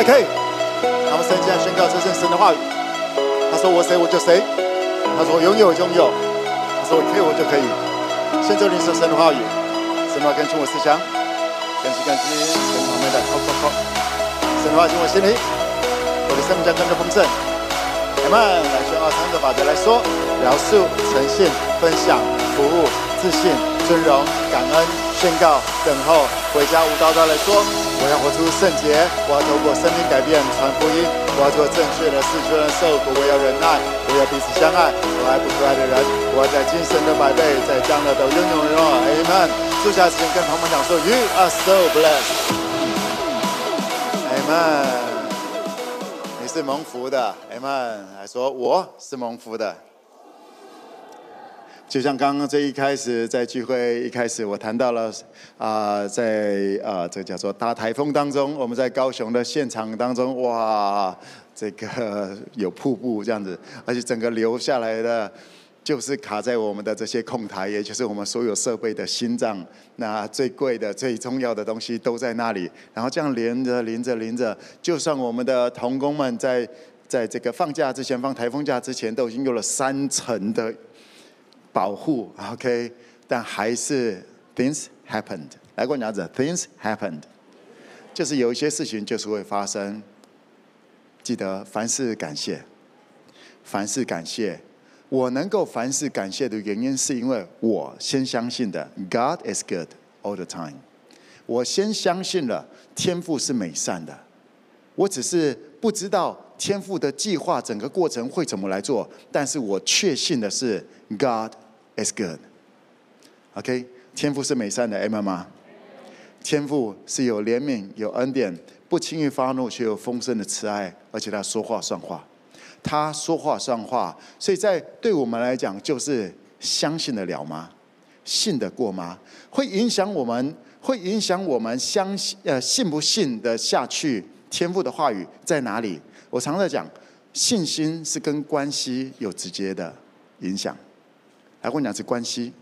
来可以。他们圣经宣告这是神的话语。他说我谁我就谁。他说我拥有拥有。他说我可以我就可以。现在领受神的话语，神的话更新我思想，更新更新，跟旁边的扣扣扣。神的话进我心里，我的生命将更加丰盛。阿门。来宣告三个法则来说：描述、诚信、分享、服务、自信、尊荣、感恩、宣告、等候。回家无叨叨来说。我要活出圣洁，我要透过生命改变传福音，我要做正确的事，虽然受苦，我要忍耐，我要彼此相爱，我爱不可爱的人，我要在今生的百倍，在将来都拥有荣耀。Amen。坐下之前跟朋友们讲说，You are so blessed。Amen。你是蒙福的，Amen。还说我是蒙福的。就像刚刚这一开始在聚会一开始，我谈到了啊、在啊、这叫做大台风当中，我们在高雄的现场当中，哇，这个有瀑布这样子，而且整个流下来的，就是卡在我们的这些控台，也就是我们所有设备的心脏，那最贵的、最重要的东西都在那里。然后这样连着、连着、连着，就算我们的同工们在在这个放假之前、放台风假之前，都已经有了三层的。保护，OK，但还是 things happened。来过讲者，things happened，就是有一些事情就是会发生。记得凡事感谢，凡事感谢。我能够凡事感谢的原因，是因为我先相信的，God is good all the time。我先相信了天赋是美善的，我只是不知道天父的计划整个过程会怎么来做，但是我确信的是 God。is good. OK，天父是美善的 M 吗？天赋是有怜悯、有恩典，不轻易发怒，却有丰盛的慈爱，而且他说话算话。他说话算话，所以在对我们来讲，就是相信得了吗？信得过吗？会影响我们，会影响我们相信呃信不信得下去？天赋的话语在哪里？我常在讲，信心是跟关系有直接的影响。来，我讲是关系，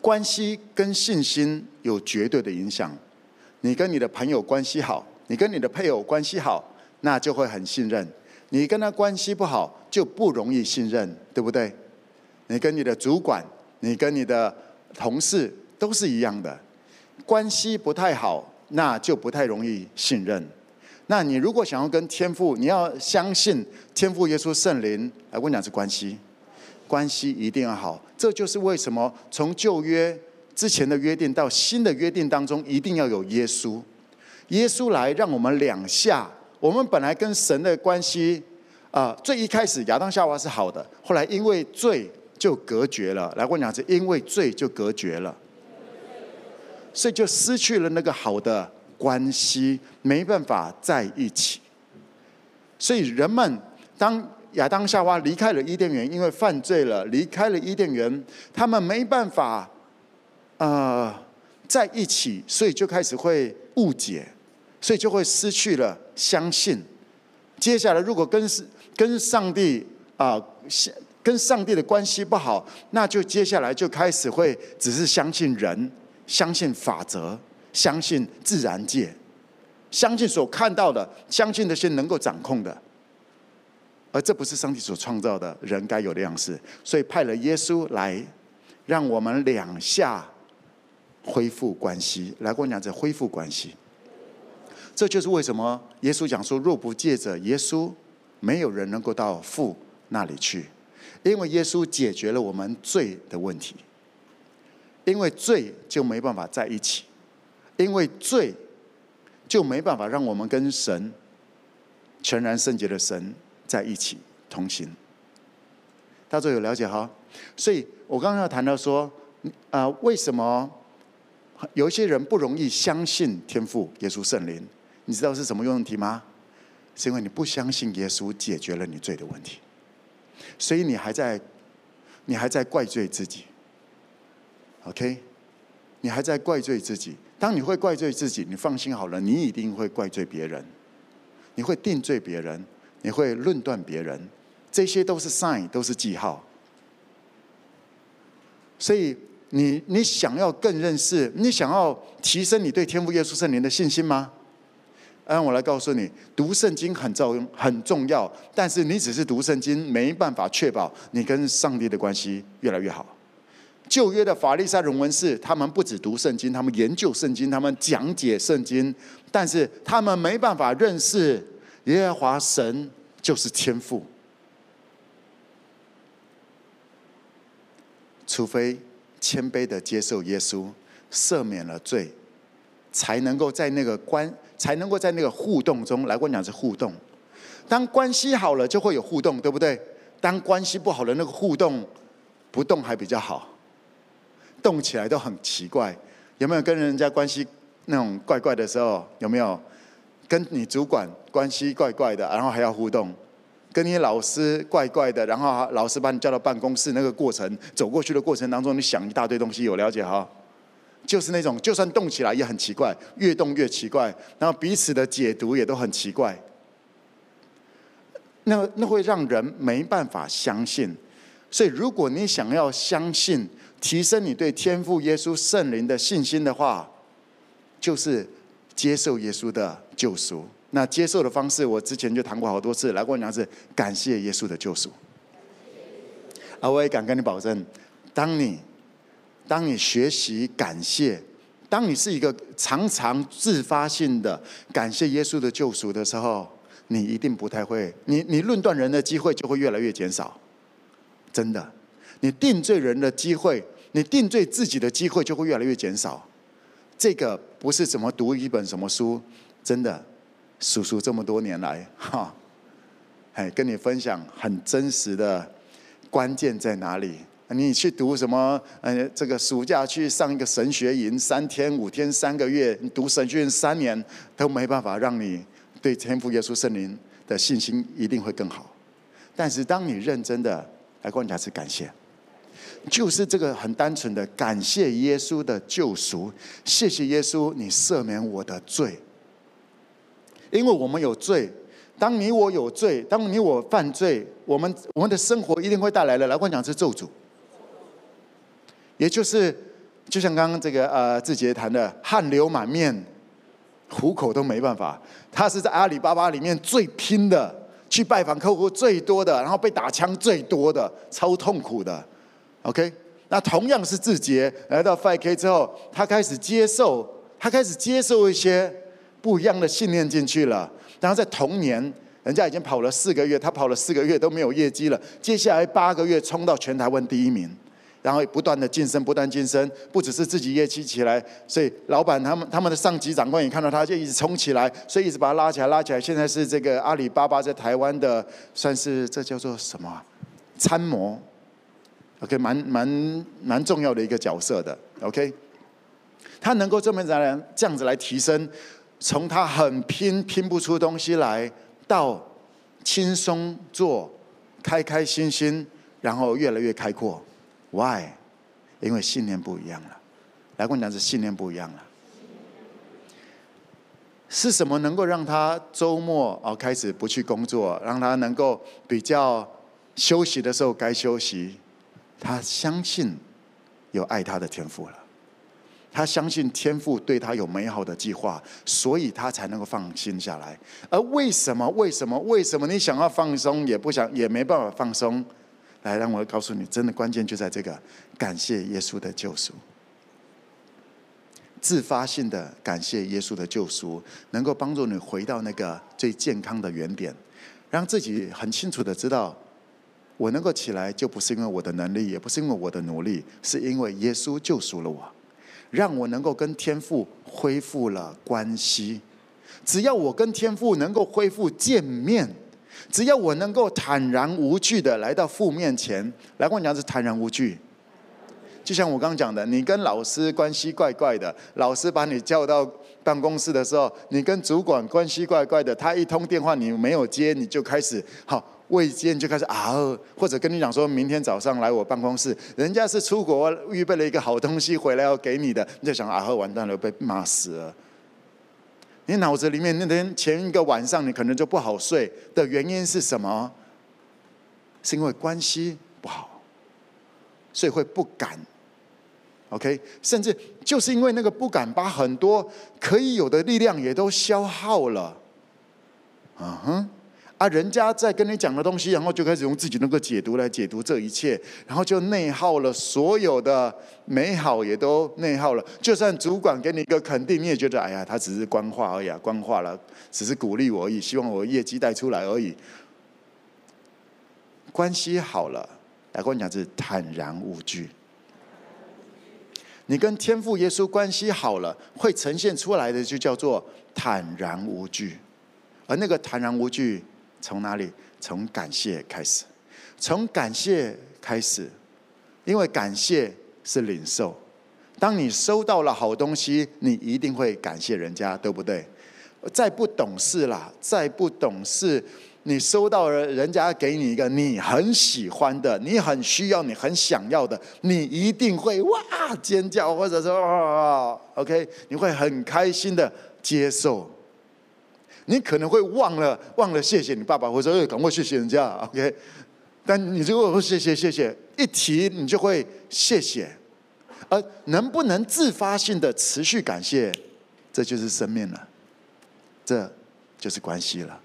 关系跟信心有绝对的影响。你跟你的朋友关系好，你跟你的配偶关系好，那就会很信任。你跟他关系不好，就不容易信任，对不对？你跟你的主管，你跟你的同事都是一样的，关系不太好，那就不太容易信任。那你如果想要跟天父，你要相信天父耶稣圣灵，来，我讲是关系。关系一定要好，这就是为什么从旧约之前的约定到新的约定当中，一定要有耶稣。耶稣来让我们两下，我们本来跟神的关系啊、最一开始亚当夏娃是好的，后来因为罪就隔绝了。来，我讲是因为罪就隔绝了，所以就失去了那个好的关系，没办法在一起。所以人们当。亚当夏娃离开了伊甸园，因为犯罪了，离开了伊甸园，他们没办法，呃，在一起，所以就开始会误解，所以就会失去了相信。接下来，如果跟跟上帝啊，跟上帝的关系不好，那就接下来就开始会只是相信人，相信法则，相信自然界，相信所看到的，相信那些能够掌控的。而这不是上帝所创造的人该有的样式，所以派了耶稣来，让我们两下恢复关系。来，跟我讲这恢复关系，这就是为什么耶稣讲说：若不借着耶稣，没有人能够到父那里去，因为耶稣解决了我们罪的问题。因为罪就没办法在一起，因为罪就没办法让我们跟神全然圣洁的神。在一起同行，大家有了解哈？所以我刚刚要谈到说，啊，为什么有一些人不容易相信天父耶稣圣灵？你知道是什么问题吗？是因为你不相信耶稣解决了你罪的问题，所以你还在，你还在怪罪自己。OK，你还在怪罪自己。当你会怪罪自己，你放心好了，你一定会怪罪别人，你会定罪别人。你会论断别人，这些都是 sign，都是记号。所以你你想要更认识，你想要提升你对天父耶稣圣灵的信心吗？让我来告诉你，读圣经很重很重要，但是你只是读圣经，没办法确保你跟上帝的关系越来越好。旧约的法利赛人文士，他们不只读圣经，他们研究圣经，他们讲解圣经，但是他们没办法认识耶和华神就是天父，除非谦卑的接受耶稣，赦免了罪，才能够在那个关。才能够在那个互动中来，我讲是互动。当关系好了，就会有互动，对不对？当关系不好的那个互动，不动还比较好，动起来都很奇怪。有没有跟人家关系那种怪怪的时候？有没有跟你主管关系怪怪的，然后还要互动？跟你老师怪怪的，然后老师把你叫到办公室，那个过程走过去的过程当中，你想一大堆东西，有了解哈？就是那种，就算动起来也很奇怪，越动越奇怪，然后彼此的解读也都很奇怪。那那会让人没办法相信。所以，如果你想要相信，提升你对天父耶稣圣灵的信心的话，就是接受耶稣的救赎。那接受的方式，我之前就谈过好多次，来过两次，感谢耶稣的救赎。而我也敢跟你保证，当你。当你学习感谢，当你是一个常常自发性的感谢耶稣的救赎的时候，你一定不太会，你你论断人的机会就会越来越减少，真的，你定罪人的机会，你定罪自己的机会就会越来越减少。这个不是怎么读一本什么书，真的，叔叔这么多年来哈，哎，跟你分享很真实的关键在哪里？你去读什么？呃，这个暑假去上一个神学营，三天、五天、三个月，你读神学院三年都没办法让你对天父耶稣圣灵的信心一定会更好。但是当你认真的来观察，是感谢，就是这个很单纯的感谢耶稣的救赎，谢谢耶稣，你赦免我的罪，因为我们有罪。当你我有罪，当你我犯罪，我们我们的生活一定会带来的来观察是咒诅。也就是，就像刚刚这个呃，志杰谈的，汗流满面，糊口都没办法。他是在阿里巴巴里面最拼的，去拜访客户最多的，然后被打枪最多的，超痛苦的。OK，那同样是志杰来到 5K 之后，他开始接受，他开始接受一些不一样的信念进去了。然后在同年，人家已经跑了四个月，他跑了四个月都没有业绩了，接下来八个月冲到全台湾第一名。然后不断的晋升，不断晋升，不只是自己业绩起来，所以老板他们他们的上级长官也看到他，就一直冲起来，所以一直把他拉起来，拉起来。现在是这个阿里巴巴在台湾的，算是这叫做什么参谋？OK，蛮蛮蛮重要的一个角色的。OK，他能够这么来这样子来提升，从他很拼拼不出东西来，到轻松做，开开心心，然后越来越开阔。Why？因为信念不一样了。来跟我讲，是信念不一样了。是什么能够让他周末哦开始不去工作，让他能够比较休息的时候该休息？他相信有爱他的天赋了，他相信天父对他有美好的计划，所以他才能够放心下来。而为什么？为什么？为什么你想要放松也不想，也没办法放松？来，让我告诉你，真的关键就在这个感谢耶稣的救赎，自发性的感谢耶稣的救赎，能够帮助你回到那个最健康的原点，让自己很清楚的知道，我能够起来，就不是因为我的能力，也不是因为我的努力，是因为耶稣救赎了我，让我能够跟天父恢复了关系。只要我跟天父能够恢复见面。只要我能够坦然无惧的来到父面前，来跟我讲是坦然无惧。就像我刚刚讲的，你跟老师关系怪怪的，老师把你叫到办公室的时候，你跟主管关系怪怪的，他一通电话你没有接，你就开始好未接，你就开始啊，或者跟你讲说明天早上来我办公室，人家是出国预备了一个好东西回来要给你的，你就想啊，完蛋了，被骂死了。你脑子里面那天前一个晚上你可能就不好睡的原因是什么？是因为关系不好，所以会不敢。OK，甚至就是因为那个不敢，把很多可以有的力量也都消耗了。嗯哼。啊，人家在跟你讲的东西，然后就开始用自己那个解读来解读这一切，然后就内耗了所有的美好，也都内耗了。就算主管给你一个肯定，你也觉得哎呀，他只是官话而已，官话了，只是鼓励我而已，希望我业绩带出来而已。关系好了，来跟我讲是坦然无惧。你跟天父耶稣关系好了，会呈现出来的就叫做坦然无惧，而那个坦然无惧。从哪里？从感谢开始，从感谢开始，因为感谢是领受。当你收到了好东西，你一定会感谢人家，对不对？再不懂事啦，再不懂事，你收到了人家给你一个你很喜欢的、你很需要、你很想要的，你一定会哇尖叫，或者说啊，OK，你会很开心的接受。你可能会忘了忘了谢谢你爸爸，或者说赶快谢谢人家，OK？但你如果说谢谢谢谢，一提你就会谢谢，而能不能自发性的持续感谢，这就是生命了，这就是关系了。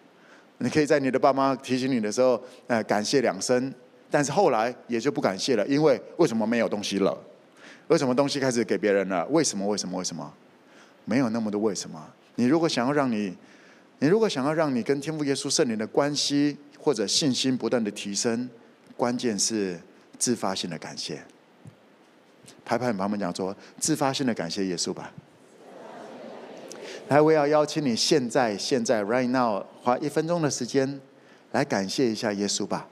你可以在你的爸妈提醒你的时候，呃，感谢两声，但是后来也就不感谢了，因为为什么没有东西了？为什么东西开始给别人了？为什么？为什么？为什么？没有那么多为什么？你如果想要让你你如果想要让你跟天父耶稣圣灵的关系或者信心不断的提升，关键是自发性的感谢。拍拍你旁边讲说，自发性的感谢耶稣吧。来，我要邀请你现在现在 right now 花一分钟的时间来感谢一下耶稣吧。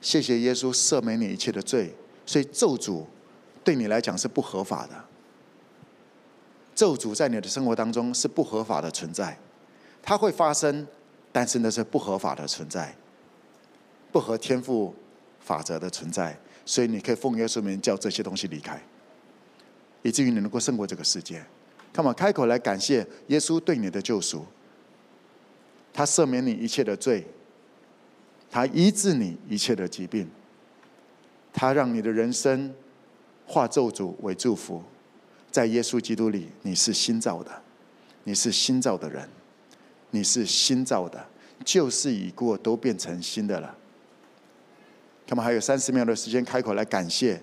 谢谢耶稣赦免你一切的罪，所以咒诅对你来讲是不合法的。咒诅在你的生活当中是不合法的存在，它会发生，但是那是不合法的存在，不合天赋法则的存在，所以你可以奉耶稣名叫这些东西离开，以至于你能够胜过这个世界。干嘛开口来感谢耶稣对你的救赎？他赦免你一切的罪，他医治你一切的疾病，他让你的人生化咒诅为祝福。在耶稣基督里，你是新造的，你是新造的人，你是新造的，旧事已过，都变成新的了。他们还有三十秒的时间，开口来感谢，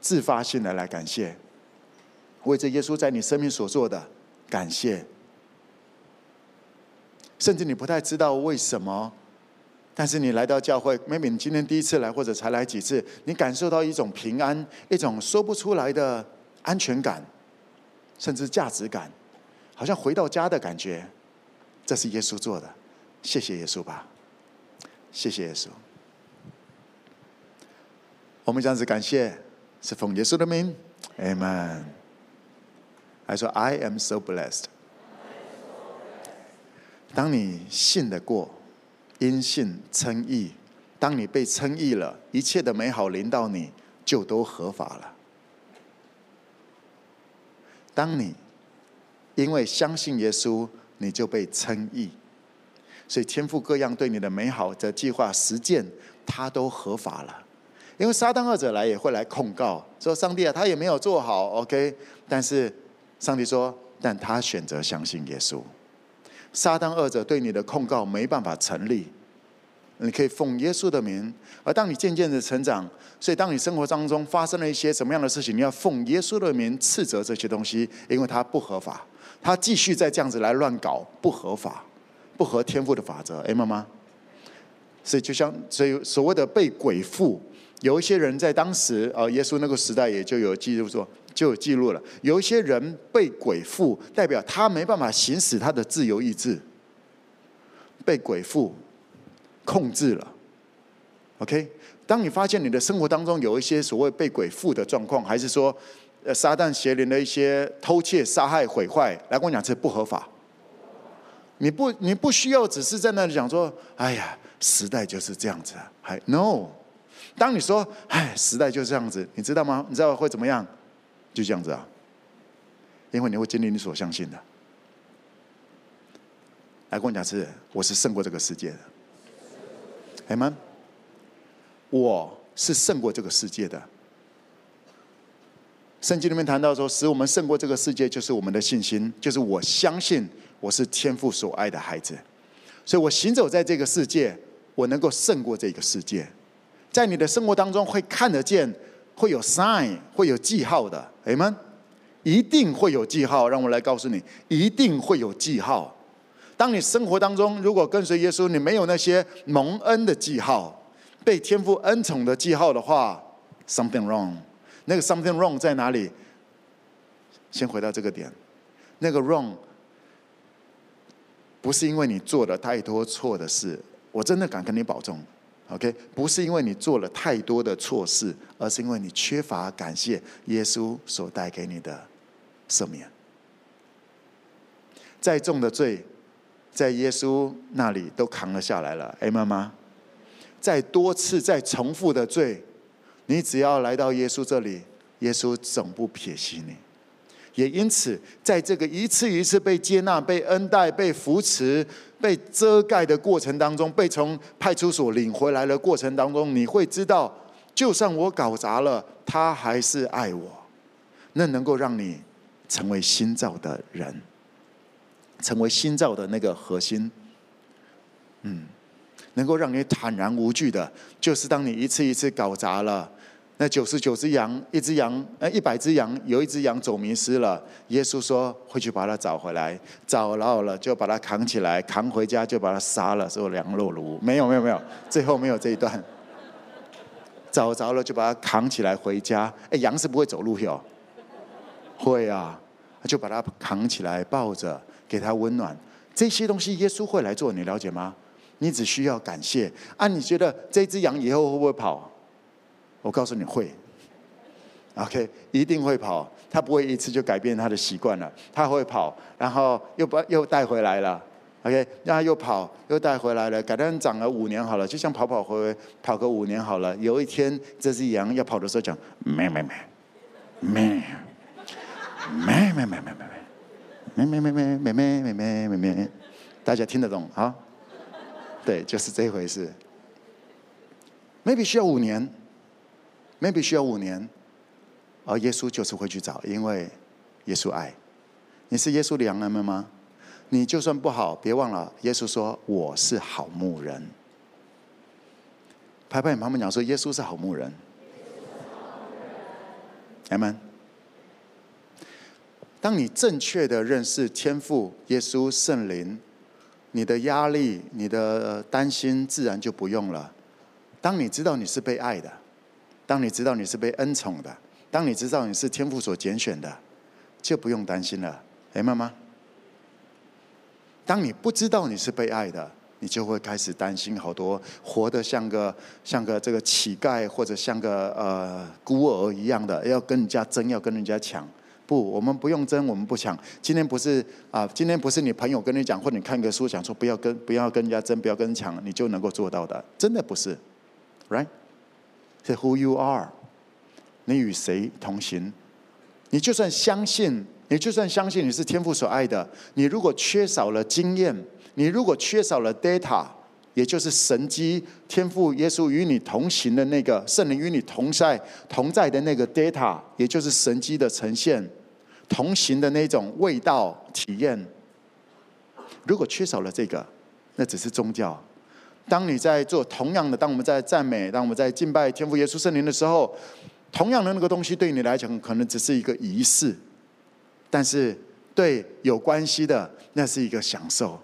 自发性的来感谢，为这耶稣在你生命所做的感谢。甚至你不太知道为什么，但是你来到教会，maybe 你今天第一次来，或者才来几次，你感受到一种平安，一种说不出来的。安全感，甚至价值感，好像回到家的感觉，这是耶稣做的，谢谢耶稣吧，谢谢耶稣。我们这样子感谢，是奉耶稣的名，Amen。还说 I am so blessed。当你信得过，因信称义，当你被称义了，一切的美好临到你，就都合法了。当你因为相信耶稣，你就被称义，所以天父各样对你的美好的计划实践，他都合法了。因为撒旦二者来也会来控告，说上帝啊，他也没有做好，OK。但是上帝说，但他选择相信耶稣，撒旦二者对你的控告没办法成立。你可以奉耶稣的名，而当你渐渐的成长，所以当你生活当中发生了一些什么样的事情，你要奉耶稣的名斥责这些东西，因为它不合法，他继续再这样子来乱搞，不合法，不合天赋的法则，哎，妈妈。所以就像所以所谓的被鬼附，有一些人在当时呃耶稣那个时代也就有记录说，就有记录了，有一些人被鬼附，代表他没办法行使他的自由意志，被鬼附。控制了，OK。当你发现你的生活当中有一些所谓被鬼附的状况，还是说，呃，撒旦邪灵的一些偷窃、杀害、毁坏，来跟我讲这不合法。你不，你不需要只是在那里讲说，哎呀，时代就是这样子。还 No，当你说，哎，时代就是这样子，你知道吗？你知道会怎么样？就这样子啊，因为你会经历你所相信的。来跟我讲是，我是胜过这个世界的。哎们，我是胜过这个世界的。圣经里面谈到说，使我们胜过这个世界，就是我们的信心，就是我相信我是天父所爱的孩子，所以我行走在这个世界，我能够胜过这个世界。在你的生活当中会看得见，会有 sign，会有记号的 am。一定会有记号，让我来告诉你，一定会有记号。当你生活当中如果跟随耶稣，你没有那些蒙恩的记号，被天父恩宠的记号的话，something wrong。那个 something wrong 在哪里？先回到这个点，那个 wrong 不是因为你做了太多错的事，我真的敢跟你保证，OK？不是因为你做了太多的错事，而是因为你缺乏感谢耶稣所带给你的。赦免，再重的罪，在耶稣那里都扛了下来了。哎，妈妈，再多次、再重复的罪，你只要来到耶稣这里，耶稣总不撇弃你。也因此，在这个一次一次被接纳、被恩待、被扶持、被遮盖的过程当中，被从派出所领回来的过程当中，你会知道，就算我搞砸了，他还是爱我。那能够让你。成为新造的人，成为新造的那个核心，嗯，能够让你坦然无惧的，就是当你一次一次搞砸了，那九十九只羊，一只羊，呃，一百只羊，有一只羊走迷失了，耶稣说会去把它找回来，找到了就把它扛起来，扛回家就把它杀了，做羊肉炉。没有没有没有，最后没有这一段，找着了就把它扛起来回家。哎，羊是不会走路哟。会啊，就把它扛起来，抱着，给他温暖。这些东西耶稣会来做，你了解吗？你只需要感谢。啊，你觉得这只羊以后会不会跑？我告诉你会。OK，一定会跑。他不会一次就改变他的习惯了。他会跑，然后又把又带回来了。OK，然后又跑，又带回来了。改天长了五年好了，就像跑跑回回跑个五年好了。有一天这只羊要跑的时候讲，咩咩咩，咩。没没没没妹妹妹妹妹妹妹妹妹妹，大家听得懂啊？对，就是这回事。Maybe 需要五年，Maybe 需要五年，而耶稣就是会去找，因为耶稣爱。你是耶稣的羊们吗？你就算不好，别忘了耶稣说我是好牧人。拍拍你旁边讲说耶稣是好牧人。Amen。当你正确的认识天父、耶稣、圣灵，你的压力、你的担心自然就不用了。当你知道你是被爱的，当你知道你是被恩宠的，当你知道你是天父所拣选的，就不用担心了。明白吗，当你不知道你是被爱的，你就会开始担心好多，活得像个像个这个乞丐，或者像个呃孤儿一样的，要跟人家争，要跟人家抢。不，我们不用争，我们不抢。今天不是啊，今天不是你朋友跟你讲，或者你看个书讲说不要跟不要跟人家争，不要跟人抢，你就能够做到的，真的不是，right？是 who you are，你与谁同行？你就算相信，你就算相信你是天父所爱的，你如果缺少了经验，你如果缺少了 data。也就是神机，天父耶稣与你同行的那个圣灵与你同在同在的那个 data，也就是神机的呈现，同行的那种味道体验。如果缺少了这个，那只是宗教。当你在做同样的，当我们在赞美，当我们在敬拜天父耶稣圣灵的时候，同样的那个东西对你来讲可能只是一个仪式，但是对有关系的，那是一个享受。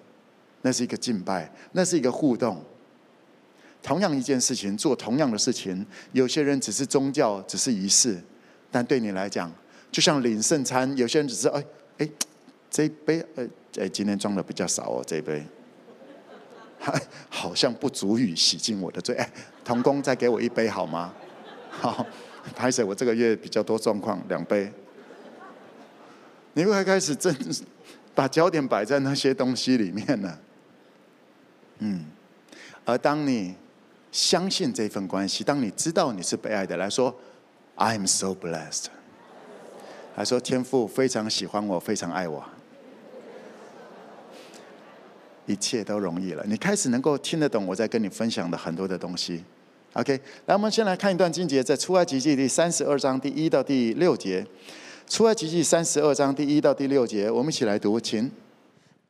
那是一个敬拜，那是一个互动。同样一件事情，做同样的事情，有些人只是宗教，只是仪式，但对你来讲，就像领圣餐，有些人只是哎哎，这一杯哎哎，今天装的比较少哦，这一杯，好像不足以洗净我的罪。哎，同工再给我一杯好吗？好，拍谢我这个月比较多状况，两杯。你会开始真把焦点摆在那些东西里面呢？嗯，而当你相信这份关系，当你知道你是被爱的，来说，I'm so blessed。来说，天父非常喜欢我，非常爱我，一切都容易了。你开始能够听得懂我在跟你分享的很多的东西。OK，来，我们先来看一段经节，在出埃及记第三十二章第一到第六节。出埃及记三十二章第一到第六节，我们一起来读，请。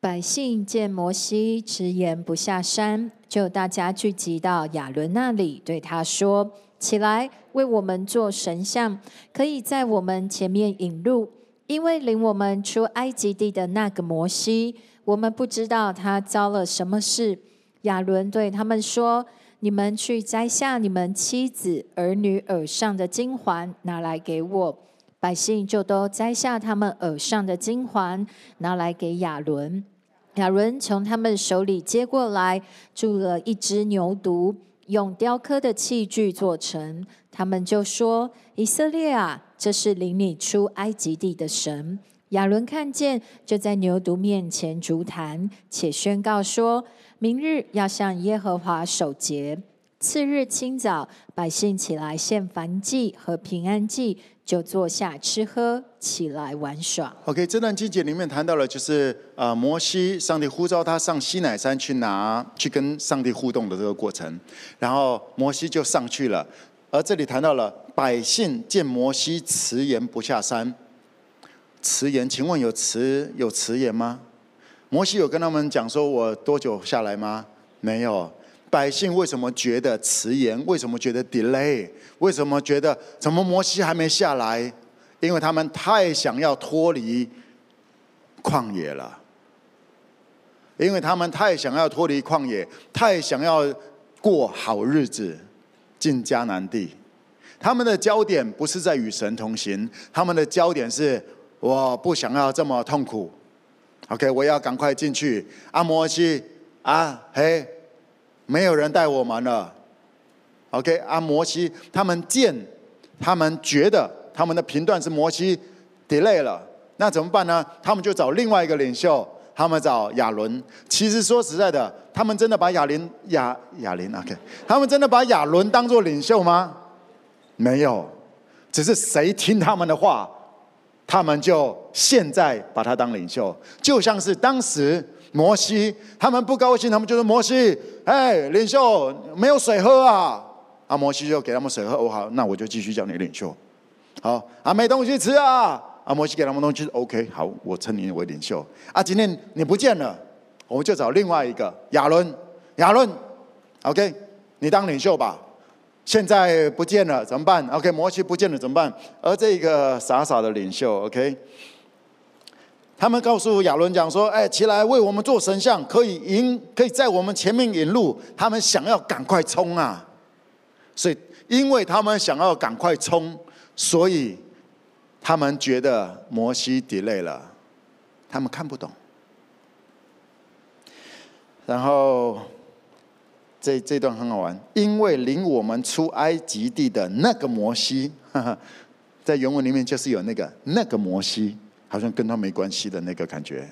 百姓见摩西直言不下山，就大家聚集到亚伦那里，对他说：“起来，为我们做神像，可以在我们前面引路。因为领我们出埃及地的那个摩西，我们不知道他遭了什么事。”亚伦对他们说：“你们去摘下你们妻子儿女耳上的金环，拿来给我。”百姓就都摘下他们耳上的金环，拿来给亚伦。亚伦从他们手里接过来，铸了一只牛犊，用雕刻的器具做成。他们就说：“以色列啊，这是领你出埃及地的神。”亚伦看见，就在牛犊面前筑坛，且宣告说：“明日要向耶和华守节。”次日清早，百姓起来献燔祭和平安祭，就坐下吃喝，起来玩耍。OK，这段经节里面谈到了，就是啊，摩西，上帝呼召他上西乃山去拿，去跟上帝互动的这个过程，然后摩西就上去了。而这里谈到了百姓见摩西迟延不下山，迟延，请问有迟有迟延吗？摩西有跟他们讲说我多久下来吗？没有。百姓为什么觉得迟延？为什么觉得 delay？为什么觉得怎么摩西还没下来？因为他们太想要脱离旷野了。因为他们太想要脱离旷野，太想要过好日子，进迦南地。他们的焦点不是在与神同行，他们的焦点是我不想要这么痛苦。OK，我要赶快进去。阿摩西啊，嘿。没有人带我们了，OK？啊，摩西他们见，他们觉得他们的频段是摩西 delay 了，那怎么办呢？他们就找另外一个领袖，他们找亚伦。其实说实在的，他们真的把亚伦亚亚伦 OK？他们真的把亚伦当做领袖吗？没有，只是谁听他们的话，他们就现在把他当领袖，就像是当时。摩西他们不高兴，他们就说：“摩西，哎，领袖没有水喝啊！”啊，摩西就给他们水喝。哦，好，那我就继续叫你领袖。好，啊，没东西吃啊！啊，摩西给他们东西，OK，好，我称你为领袖。啊，今天你不见了，我们就找另外一个亚伦。亚伦，OK，你当领袖吧。现在不见了，怎么办？OK，摩西不见了，怎么办？而这个傻傻的领袖，OK。他们告诉亚伦讲说：“哎，起来为我们做神像，可以引，可以在我们前面引路。”他们想要赶快冲啊！所以，因为他们想要赶快冲，所以他们觉得摩西 delay 了，他们看不懂。然后，这这段很好玩，因为领我们出埃及地的那个摩西，哈哈，在原文里面就是有那个那个摩西。好像跟他没关系的那个感觉，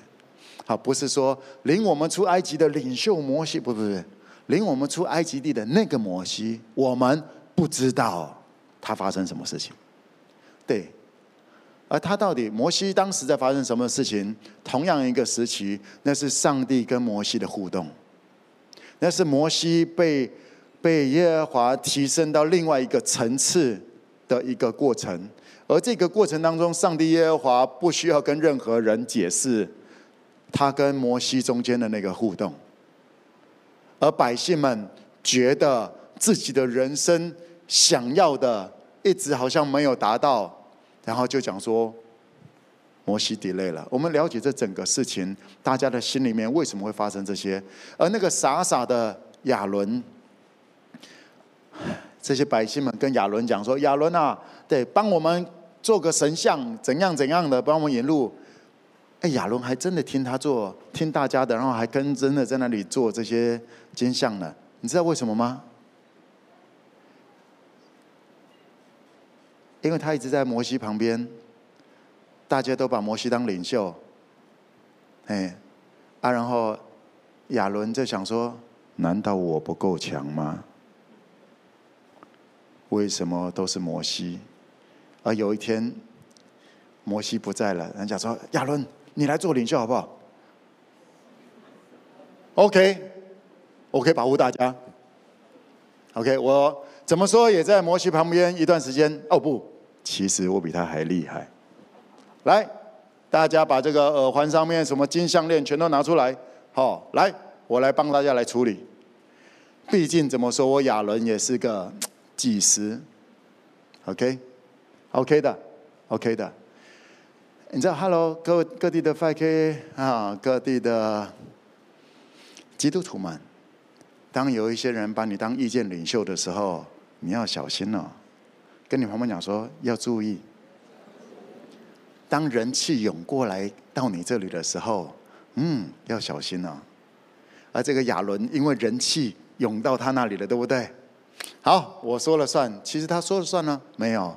好，不是说领我们出埃及的领袖摩西，不不不，领我们出埃及地的那个摩西，我们不知道他发生什么事情，对，而他到底摩西当时在发生什么事情？同样一个时期，那是上帝跟摩西的互动，那是摩西被被耶和华提升到另外一个层次的一个过程。而这个过程当中，上帝耶和华不需要跟任何人解释他跟摩西中间的那个互动，而百姓们觉得自己的人生想要的一直好像没有达到，然后就讲说摩西 delay 了。我们了解这整个事情，大家的心里面为什么会发生这些？而那个傻傻的亚伦。这些百姓们跟亚伦讲说：“亚伦啊，对，帮我们。”做个神像，怎样怎样的帮我们引路。哎，亚伦还真的听他做，听大家的，然后还跟真的在那里做这些金像呢。你知道为什么吗？因为他一直在摩西旁边，大家都把摩西当领袖。哎，啊，然后亚伦就想说：难道我不够强吗？为什么都是摩西？而有一天，摩西不在了，人家说：“亚伦，你来做领袖好不好？”OK，我可以保护大家。OK，我怎么说也在摩西旁边一段时间。哦不，其实我比他还厉害。来，大家把这个耳环上面什么金项链全都拿出来，好，来，我来帮大家来处理。毕竟怎么说，我亚伦也是个技师。OK OK 的，OK 的。你知道，Hello，各各地的 5K 啊，各地的基督徒们，当有一些人把你当意见领袖的时候，你要小心了，哦。跟你旁边讲说，要注意。当人气涌过来到你这里的时候，嗯，要小心了，哦。而这个亚伦，因为人气涌到他那里了，对不对？好，我说了算。其实他说了算呢，没有。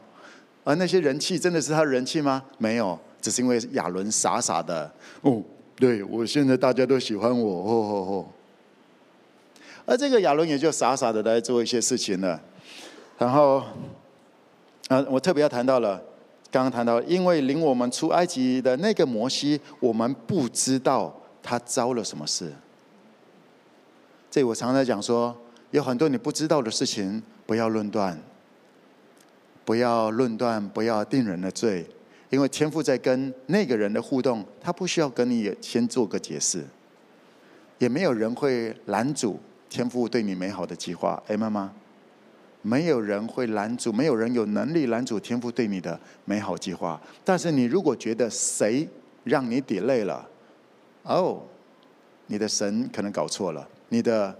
而那些人气真的是他人气吗？没有，只是因为亚伦傻傻的。哦，对，我现在大家都喜欢我，哦吼吼。而这个亚伦也就傻傻的来做一些事情了。然后，啊，我特别要谈到了。刚刚谈到，因为领我们出埃及的那个摩西，我们不知道他遭了什么事。这我常常讲说，有很多你不知道的事情，不要论断，不要论断，不要定人的罪，因为天父在跟那个人的互动，他不需要跟你先做个解释，也没有人会拦阻天父对你美好的计划，哎，妈妈。没有人会拦阻，没有人有能力拦阻天父对你的美好计划。但是你如果觉得谁让你抵累了，哦，你的神可能搞错了，你的。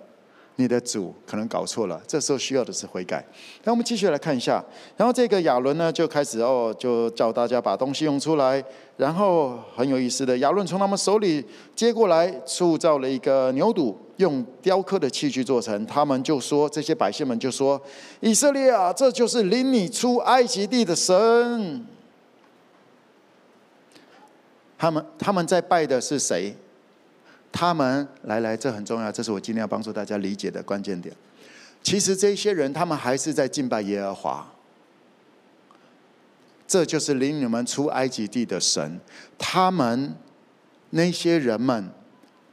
你的主可能搞错了，这时候需要的是悔改。那我们继续来看一下，然后这个亚伦呢就开始哦，就叫大家把东西用出来。然后很有意思的，亚伦从他们手里接过来，塑造了一个牛犊，用雕刻的器具做成。他们就说，这些百姓们就说：“以色列啊，这就是领你出埃及地的神。”他们他们在拜的是谁？他们来来，这很重要，这是我今天要帮助大家理解的关键点。其实这些人，他们还是在敬拜耶和华。这就是领你们出埃及地的神。他们那些人们，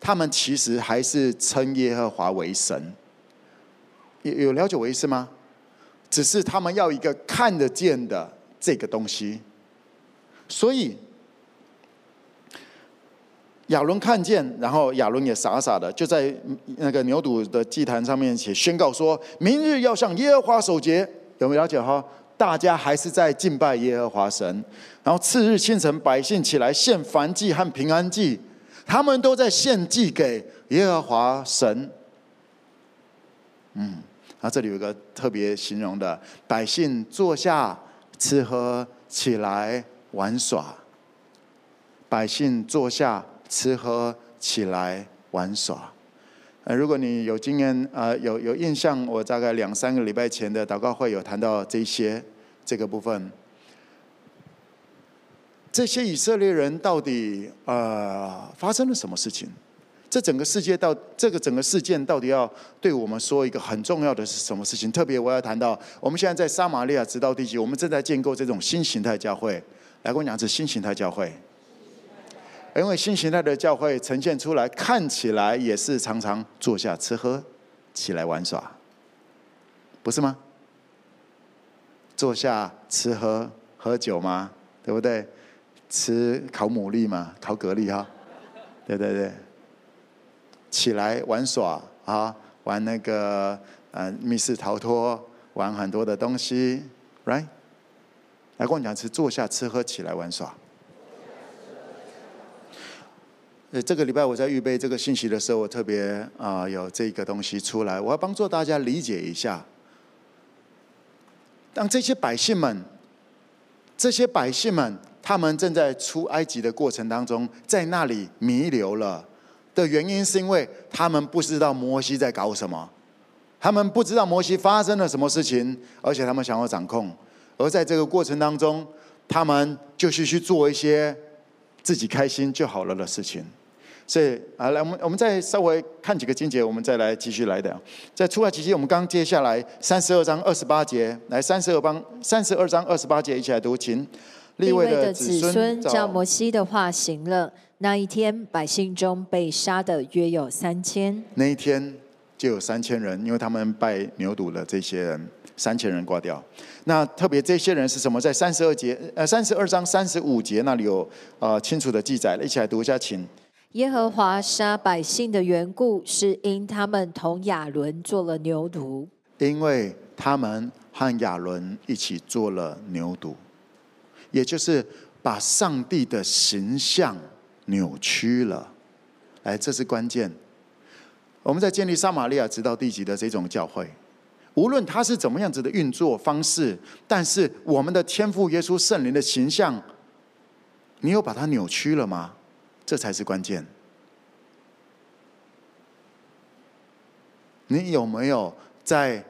他们其实还是称耶和华为神。有有了解我意思吗？只是他们要一个看得见的这个东西，所以。亚伦看见，然后亚伦也傻傻的，就在那个牛犊的祭坛上面写宣告说：明日要向耶和华守节。有没有了解哈？大家还是在敬拜耶和华神。然后次日清晨，百姓起来献燔祭和平安祭，他们都在献祭给耶和华神。嗯，然后这里有一个特别形容的：百姓坐下吃喝，起来玩耍。百姓坐下。吃喝起来玩耍，呃，如果你有经验，呃，有有印象，我大概两三个礼拜前的祷告会有谈到这些这个部分。这些以色列人到底呃发生了什么事情？这整个世界到这个整个事件到底要对我们说一个很重要的是什么事情？特别我要谈到，我们现在在撒玛利亚直到地极，我们正在建构这种新形态教会。来跟我讲，这新形态教会。因为新形态的教会呈现出来，看起来也是常常坐下吃喝，起来玩耍，不是吗？坐下吃喝喝酒吗？对不对？吃烤牡蛎嘛，烤蛤蜊哈，对对对。起来玩耍啊，玩那个呃密室逃脱，玩很多的东西，right？来跟我讲，是坐下吃喝，起来玩耍。呃，这个礼拜我在预备这个信息的时候，我特别啊有这个东西出来，我要帮助大家理解一下。当这些百姓们，这些百姓们，他们正在出埃及的过程当中，在那里弥留了的原因，是因为他们不知道摩西在搞什么，他们不知道摩西发生了什么事情，而且他们想要掌控，而在这个过程当中，他们就是去做一些自己开心就好了的事情。所以啊，来，我们我们再稍微看几个经节，我们再来继续来的。在出埃及记，我们刚接下来三十二章二十八节，来三十二章三十二章二十八节，一起来读，请。利位的子孙照摩西的话行了。那一天，百姓中被杀的约有三千。那一天就有三千人，因为他们拜牛犊的这些人，三千人挂掉。那特别这些人是什么？在三十二节，呃，三十二章三十五节那里有呃清楚的记载了，一起来读一下，请。耶和华杀百姓的缘故，是因他们同亚伦做了牛犊。因为他们和亚伦一起做了牛犊，也就是把上帝的形象扭曲了。哎，这是关键。我们在建立撒玛利亚直到地极的这种教会，无论它是怎么样子的运作方式，但是我们的天父耶稣圣灵的形象，你有把它扭曲了吗？这才是关键。你有没有在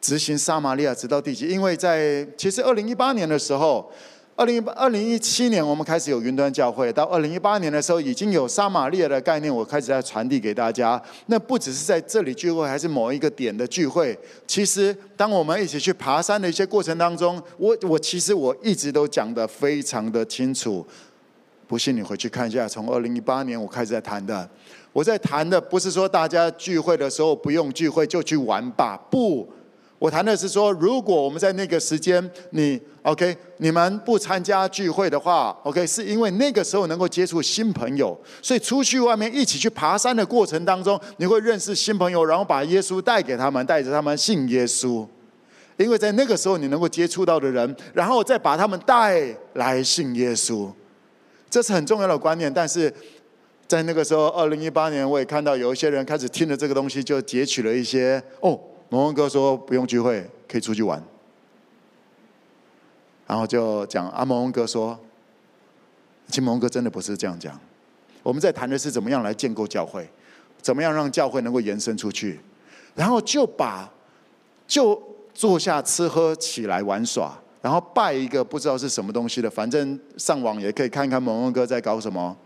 执行撒玛利亚直到地极？因为在其实二零一八年的时候，二零一八、二零一七年我们开始有云端教会，到二零一八年的时候已经有撒玛利亚的概念，我开始在传递给大家。那不只是在这里聚会，还是某一个点的聚会。其实当我们一起去爬山的一些过程当中，我我其实我一直都讲得非常的清楚。不信你回去看一下，从二零一八年我开始在谈的。我在谈的不是说大家聚会的时候不用聚会就去玩吧，不，我谈的是说，如果我们在那个时间，你 OK，你们不参加聚会的话，OK，是因为那个时候能够接触新朋友，所以出去外面一起去爬山的过程当中，你会认识新朋友，然后把耶稣带给他们，带着他们信耶稣，因为在那个时候你能够接触到的人，然后再把他们带来信耶稣。这是很重要的观念，但是在那个时候，二零一八年，我也看到有一些人开始听了这个东西，就截取了一些哦，蒙恩哥说不用聚会，可以出去玩，然后就讲啊，蒙恩哥说，其实蒙恩哥真的不是这样讲，我们在谈的是怎么样来建构教会，怎么样让教会能够延伸出去，然后就把就坐下吃喝起来玩耍。然后拜一个不知道是什么东西的，反正上网也可以看看蒙恩哥在搞什么。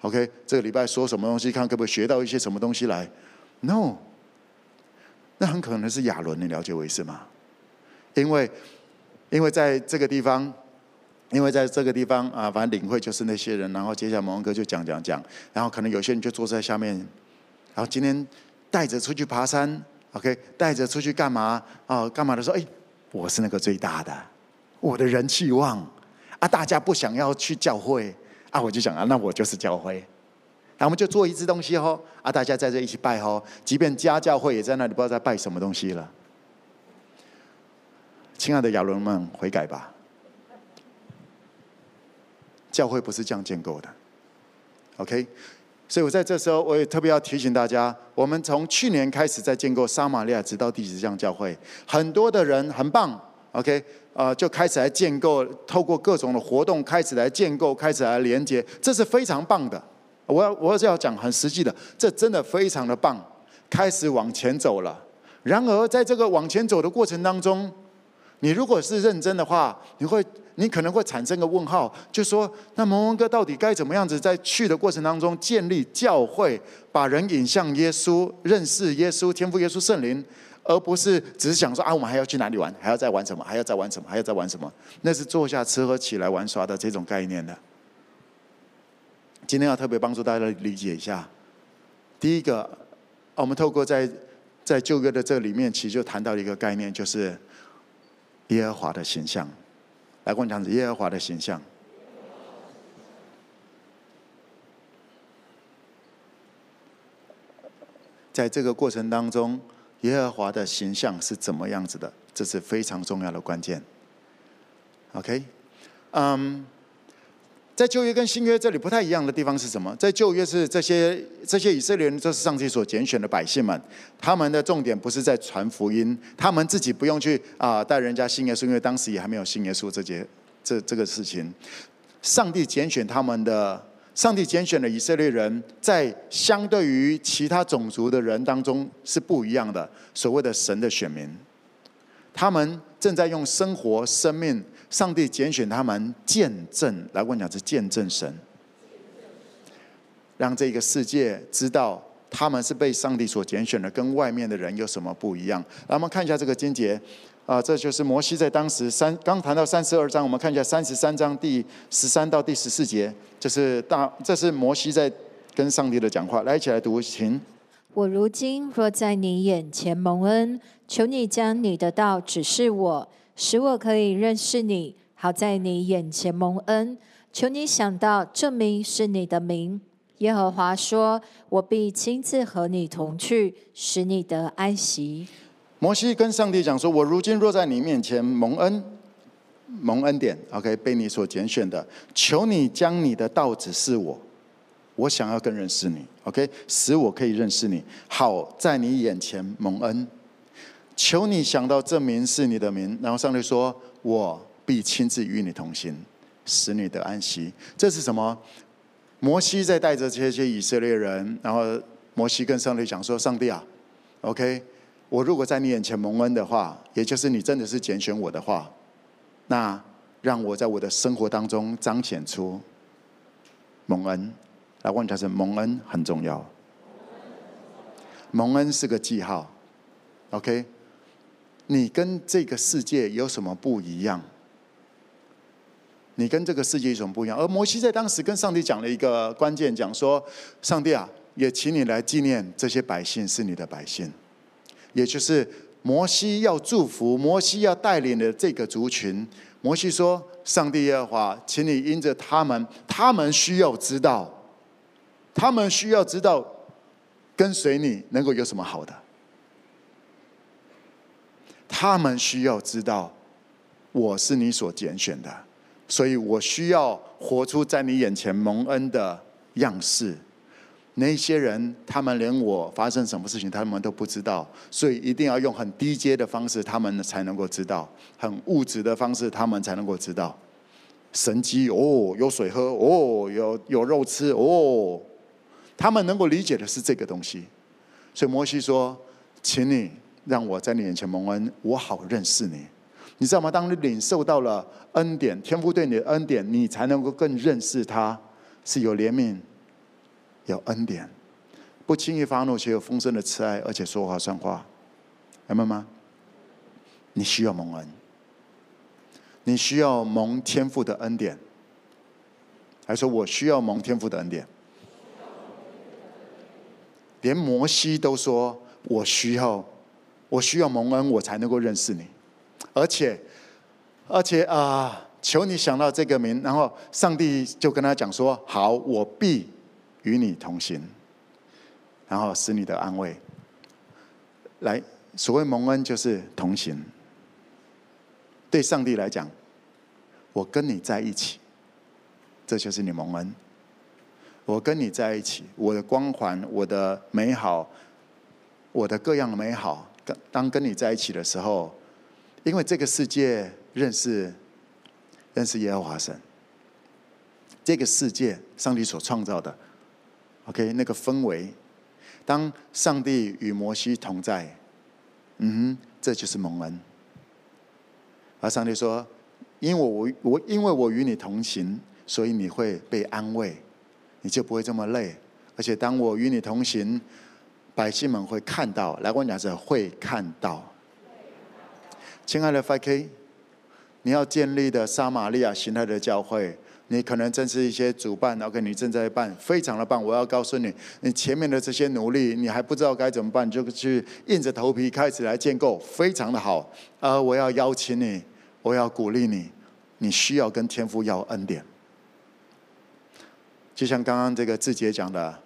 OK，这个礼拜说什么东西，看可不可以学到一些什么东西来？No，那很可能是亚伦，你了解我意思吗？因为，因为在这个地方，因为在这个地方啊，反正领会就是那些人，然后接下来蒙恩哥就讲讲讲，然后可能有些人就坐在下面，然后今天带着出去爬山，OK，带着出去干嘛？哦，干嘛的时候，哎，我是那个最大的。我的人气旺啊，大家不想要去教会啊，我就想啊，那我就是教会，然后我们就做一支东西哦，啊，大家在这一起拜哦，即便家教会也在那里，不知道在拜什么东西了。亲爱的亚伦们，悔改吧！教会不是这样建构的，OK？所以我在这时候，我也特别要提醒大家，我们从去年开始在建构撒玛利亚直到地极这样教会，很多的人很棒，OK？呃，就开始来建构，透过各种的活动开始来建构，开始来连接，这是非常棒的。我要我是要讲很实际的，这真的非常的棒，开始往前走了。然而，在这个往前走的过程当中，你如果是认真的话，你会你可能会产生个问号，就说那蒙恩哥到底该怎么样子在去的过程当中建立教会，把人引向耶稣，认识耶稣，天父耶稣圣灵。而不是只是想说啊，我们还要去哪里玩？还要再玩什么？还要再玩什么？还要再玩什么？那是坐下吃喝起来玩耍的这种概念的。今天要特别帮助大家理解一下。第一个，我们透过在在旧约的这里面，其实就谈到一个概念，就是耶和华的形象。来，跟我讲，耶和华的形象。在这个过程当中。耶和华的形象是怎么样子的？这是非常重要的关键。OK，嗯、在旧约跟新约这里不太一样的地方是什么？在旧约是这些这些以色列人，这是上帝所拣选的百姓们，他们的重点不是在传福音，他们自己不用去啊带人家信耶稣，因为当时也还没有信耶稣这节这这个事情。上帝拣选他们的。上帝拣选的以色列人，在相对于其他种族的人当中是不一样的。所谓的神的选民，他们正在用生活、生命，上帝拣选他们见证。来，我讲是见证神，让这个世界知道他们是被上帝所拣选的，跟外面的人有什么不一样。来，我们看一下这个经节。啊，这就是摩西在当时三刚谈到三十二章，我们看一下三十三章第十三到第十四节，这是大，这是摩西在跟上帝的讲话。来，一起来读，请。我如今若在你眼前蒙恩，求你将你的道指示我，使我可以认识你，好在你眼前蒙恩。求你想到证明是你的名。耶和华说：“我必亲自和你同去，使你得安息。”摩西跟上帝讲说：“我如今若在你面前蒙恩，蒙恩典，OK，被你所拣选的，求你将你的道指示我。”我想要更认识你，OK，使我可以认识你，好在你眼前蒙恩。求你想到这名是你的名，然后上帝说：“我必亲自与你同行，使你得安息。”这是什么？摩西在带着这些以色列人，然后摩西跟上帝讲说：“上帝啊，OK，我如果在你眼前蒙恩的话，也就是你真的是拣选我的话，那让我在我的生活当中彰显出蒙恩。”来问他是蒙恩很重要，蒙恩是个记号，OK？你跟这个世界有什么不一样？你跟这个世界有什么不一样？而摩西在当时跟上帝讲了一个关键，讲说：上帝啊，也请你来纪念这些百姓是你的百姓，也就是摩西要祝福、摩西要带领的这个族群。摩西说：上帝耶和华，请你因着他们，他们需要知道。他们需要知道，跟随你能够有什么好的？他们需要知道，我是你所拣选的，所以我需要活出在你眼前蒙恩的样式。那些人，他们连我发生什么事情，他们都不知道，所以一定要用很低阶的方式，他们才能够知道；很物质的方式，他们才能够知道。神迹哦，有水喝哦，有有肉吃哦。他们能够理解的是这个东西，所以摩西说：“请你让我在你眼前蒙恩，我好认识你。你知道吗？当你领受到了恩典，天父对你的恩典，你才能够更认识他，是有怜悯、有恩典，不轻易发怒，且有丰盛的慈爱，而且说话算话，明白吗？你需要蒙恩，你需要蒙天赋的恩典，还说我需要蒙天赋的恩典。”连摩西都说：“我需要，我需要蒙恩，我才能够认识你。而且，而且啊、求你想到这个名。然后上帝就跟他讲说：‘好，我必与你同行，然后使你的安慰。’来，所谓蒙恩就是同行。对上帝来讲，我跟你在一起，这就是你蒙恩。”我跟你在一起，我的光环，我的美好，我的各样的美好。当跟你在一起的时候，因为这个世界认识认识耶和华神，这个世界上帝所创造的，OK，那个氛围。当上帝与摩西同在，嗯哼，这就是蒙恩。而上帝说：“因为我我因为我与你同行，所以你会被安慰。”你就不会这么累，而且当我与你同行，百姓们会看到。来，我讲是会看到。亲爱的 FK，你要建立的撒玛利亚形态的教会，你可能正是一些主办，OK，你正在办，非常的棒。我要告诉你，你前面的这些努力，你还不知道该怎么办，就去硬着头皮开始来建构，非常的好。而我要邀请你，我要鼓励你，你需要跟天父要恩典。就像刚刚这个志杰讲的，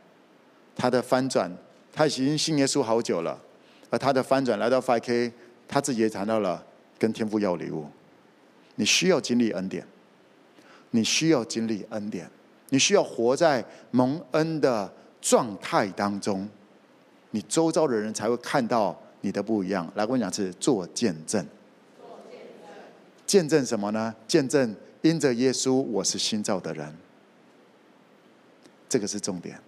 他的翻转，他已经信耶稣好久了，而他的翻转来到 FK，他自己也谈到了跟天父要礼物。你需要经历恩典，你需要经历恩典，你需要活在蒙恩的状态当中，你周遭的人才会看到你的不一样。来，我讲是做见证，见证，什么呢？见证因着耶稣，我是新造的人。这个是重点。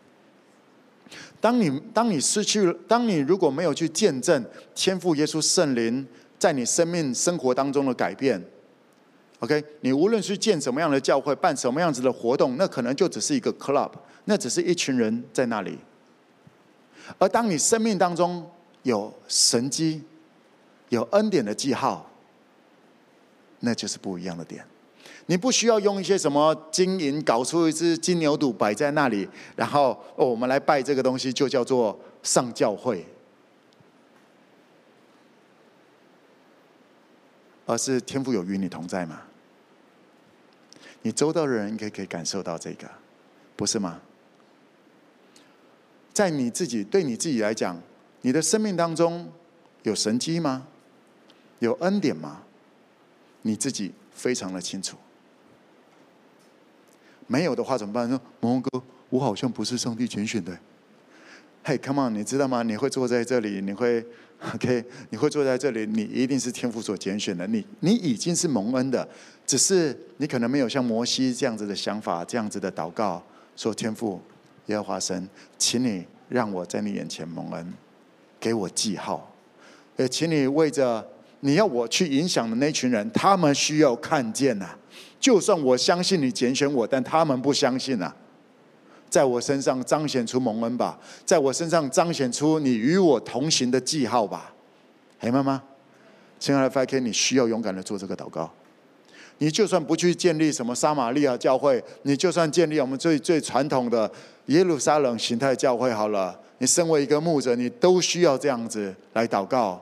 当你当你失去，当你如果没有去见证天父耶稣圣灵在你生命生活当中的改变，OK，你无论是建什么样的教会，办什么样子的活动，那可能就只是一个 club，那只是一群人在那里。而当你生命当中有神迹、有恩典的记号，那就是不一样的点。你不需要用一些什么金银搞出一只金牛犊摆在那里，然后哦，我们来拜这个东西，就叫做上教会，而是天父有与你同在吗？你周到的人应该可以感受到这个，不是吗？在你自己对你自己来讲，你的生命当中有神迹吗？有恩典吗？你自己非常的清楚。没有的话怎么办？说蒙恩哥，我好像不是上帝拣选的。嘿，Come on，你知道吗？你会坐在这里，你会 OK，你会坐在这里，你一定是天父所拣选的。你你已经是蒙恩的，只是你可能没有像摩西这样子的想法，这样子的祷告，说天父。耶和华神，请你让我在你眼前蒙恩，给我记号。也请你为着你要我去影响的那群人，他们需要看见呐、就算我相信你拣选我，但他们不相信啊。在我身上彰显出蒙恩吧，在我身上彰显出你与我同行的记号吧。黑妈妈，亲爱的 FK，你需要勇敢的做这个祷告。你就算不去建立什么撒玛利亚教会，你就算建立我们最最传统的耶路撒冷形态教会好了，你身为一个牧者，你都需要这样子来祷告。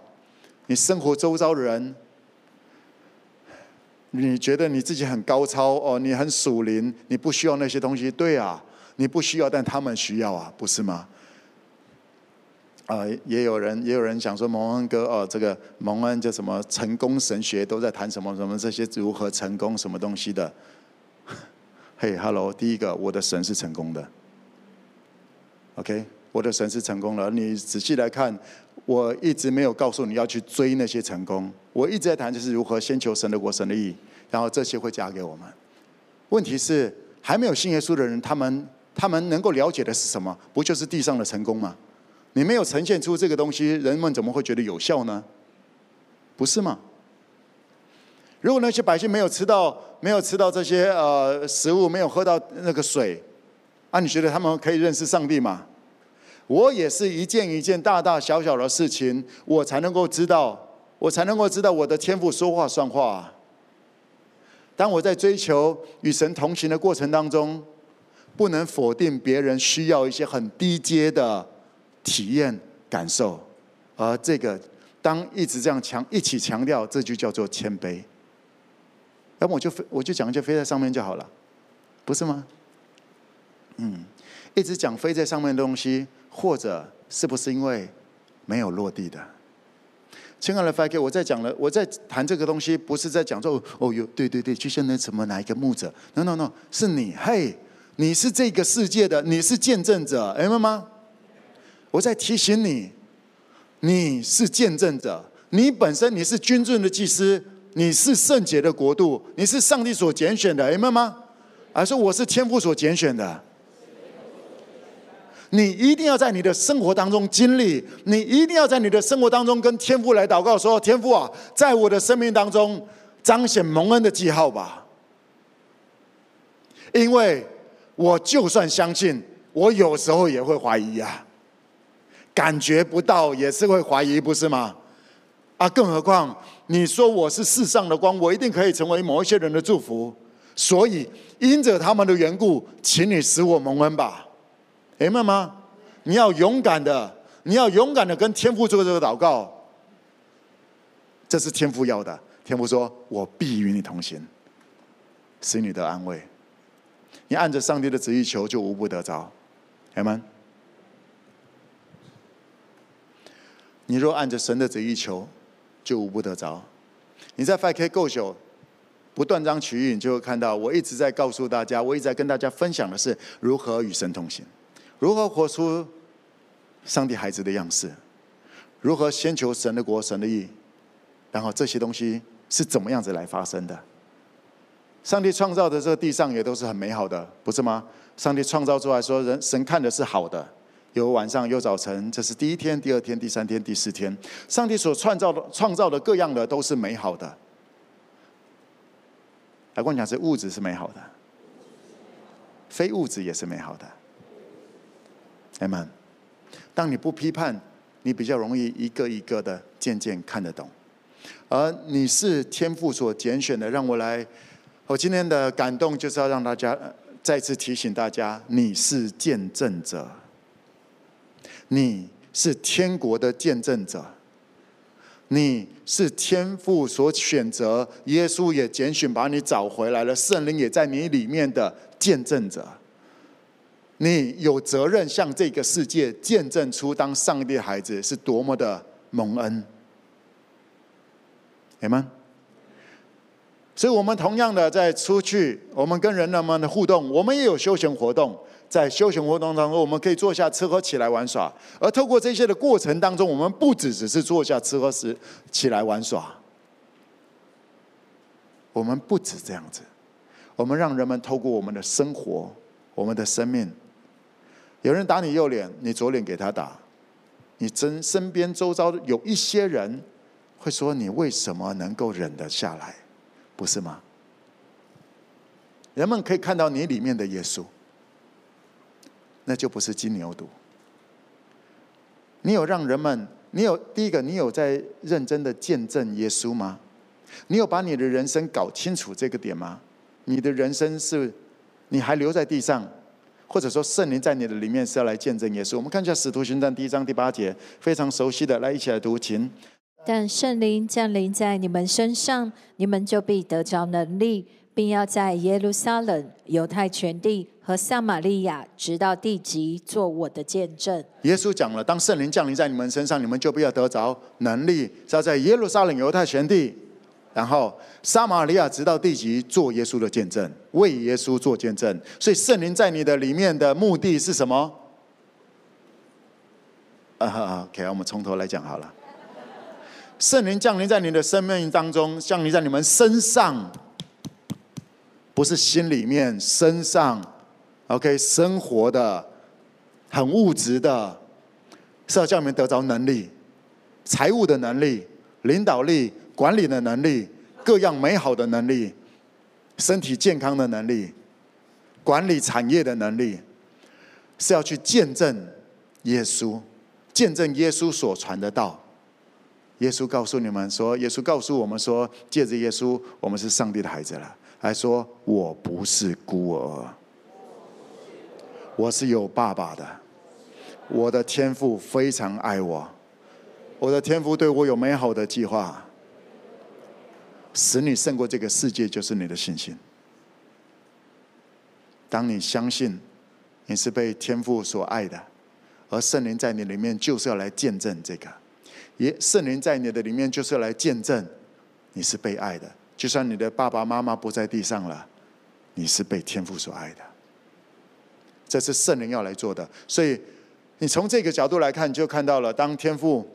你生活周遭的人，你觉得你自己很高超哦，你很属灵，你不需要那些东西，对啊，你不需要，但他们需要啊，不是吗？啊、也有人也有人想说蒙恩哥哦，这个蒙恩就什么成功神学都在谈什么什么这些如何成功什么东西的。嘿哈喽，第一个，我的神是成功的。OK，我的神是成功的。你仔细来看，我一直没有告诉你要去追那些成功，我一直在谈就是如何先求神的国、神的义，然后这些会加给我们。问题是还没有信耶稣的人，他们他们能够了解的是什么？不就是地上的成功吗？你没有呈现出这个东西，人们怎么会觉得有效呢？不是吗？如果那些百姓没有吃到，没有吃到这些呃食物，没有喝到那个水，啊，你觉得他们可以认识上帝吗？我也是一件一件大大小小的事情，我才能够知道，我才能够知道我的天赋说话算话。当我在追求与神同行的过程当中，不能否定别人需要一些很低阶的。体验感受，而这个当一直这样强一起强调，这就叫做谦卑。那么我就飞，我就讲一句飞在上面就好了，不是吗？嗯，一直讲飞在上面的东西，或者是不是因为没有落地的？亲爱的 FK，我在讲了，我在谈这个东西，不是在讲说哦哟，对对对，就像那什么哪一个牧者？No No No，是你，嘿，你是这个世界的，你是见证者，哎妈妈。我在提醒你，你是见证者，你本身你是君尊的祭司，你是圣洁的国度，你是上帝所拣选的，明白吗？还是我是天父所拣选的？你一定要在你的生活当中经历，你一定要在你的生活当中跟天父来祷告，说：天父啊，在我的生命当中彰显蒙恩的记号吧。因为我就算相信，我有时候也会怀疑啊。感觉不到也是会怀疑，不是吗？啊，更何况你说我是世上的光，我一定可以成为某一些人的祝福，所以因着他们的缘故，请你使我蒙恩吧，明白吗？你要勇敢的，你要勇敢的跟天父做这个祷告，这是天父要的。天父说：“我必与你同行，使你的安慰。你按着上帝的旨意求，就无不得着。”阿门。你若按着神的旨意求，就无不得着。你在 5K 够久，不断章取义，你就会看到，我一直在告诉大家，我一直在跟大家分享的是如何与神同行，如何活出上帝孩子的样式，如何先求神的国、神的义，然后这些东西是怎么样子来发生的。上帝创造的这个地上也都是很美好的，不是吗？上帝创造出来说，人神看的是好的。有晚上，有早晨，这是第一天、第二天、第三天、第四天。上帝所创造的、创造的各样的都是美好的。来跟我讲，是物质是美好的，非物质也是美好的。Amen。当你不批判，你比较容易一个一个的渐渐看得懂。而你是天父所拣选的，让我来我今天的感动就是要让大家再次提醒大家，你是见证者，你是天国的见证者，你是天父所选择，耶稣也拣选把你找回来了，圣灵也在你里面的见证者。你有责任向这个世界见证出，当上帝的孩子是多么的蒙恩。阿们。所以，我们同样的在出去，我们跟人们的互动，我们也有休闲活动。在休闲活动当中，我们可以坐下吃喝起来玩耍。而透过这些的过程当中，我们不只只是坐下吃喝时起来玩耍，我们不止这样子，我们让人们透过我们的生活，我们的生命。有人打你右脸，你左脸给他打。你真身边周遭有一些人会说：“你为什么能够忍得下来？”不是吗？人们可以看到你里面的耶稣，那就不是金牛犊。你有让人们，你有第一个，你有在认真的见证耶稣吗？你有把你的人生搞清楚这个点吗？你的人生是，你还留在地上？或者说，圣灵在你的里面是要来见证耶稣。我们看一下《使徒行传》第一章第八节，非常熟悉的，来一起来读，请。但圣灵降临在你们身上，你们就必得着能力，并要在耶路撒冷、犹太全地和撒玛利亚，直到地极，做我的见证。耶稣讲了，当圣灵降临在你们身上，你们就必要得着能力，要在耶路撒冷、犹太全地。然后，撒玛利亚直到地极做耶稣的见证，为耶稣做见证。所以，圣灵在你的里面的目的是什么？啊，OK，我们从头来讲好了。圣灵降临在你的生命当中，降临在你们身上，不是心里面，身上。OK，生活的，很物质的，是要叫你们得着能力，财务的能力，领导力。管理的能力，各样美好的能力，身体健康的能力，管理产业的能力，是要去见证耶稣，见证耶稣所传的道。耶稣告诉你们说，耶稣告诉我们说，借着耶稣，我们是上帝的孩子了。还说我不是孤儿，我是有爸爸的，我的天父非常爱我，我的天父对我有美好的计划。使你胜过这个世界，就是你的信心。当你相信你是被天父所爱的，而圣灵在你里面就是要来见证这个，也圣灵在你的里面就是来见证你是被爱的。就算你的爸爸妈妈不在地上了，你是被天父所爱的。这是圣灵要来做的。所以你从这个角度来看，就看到了当天父，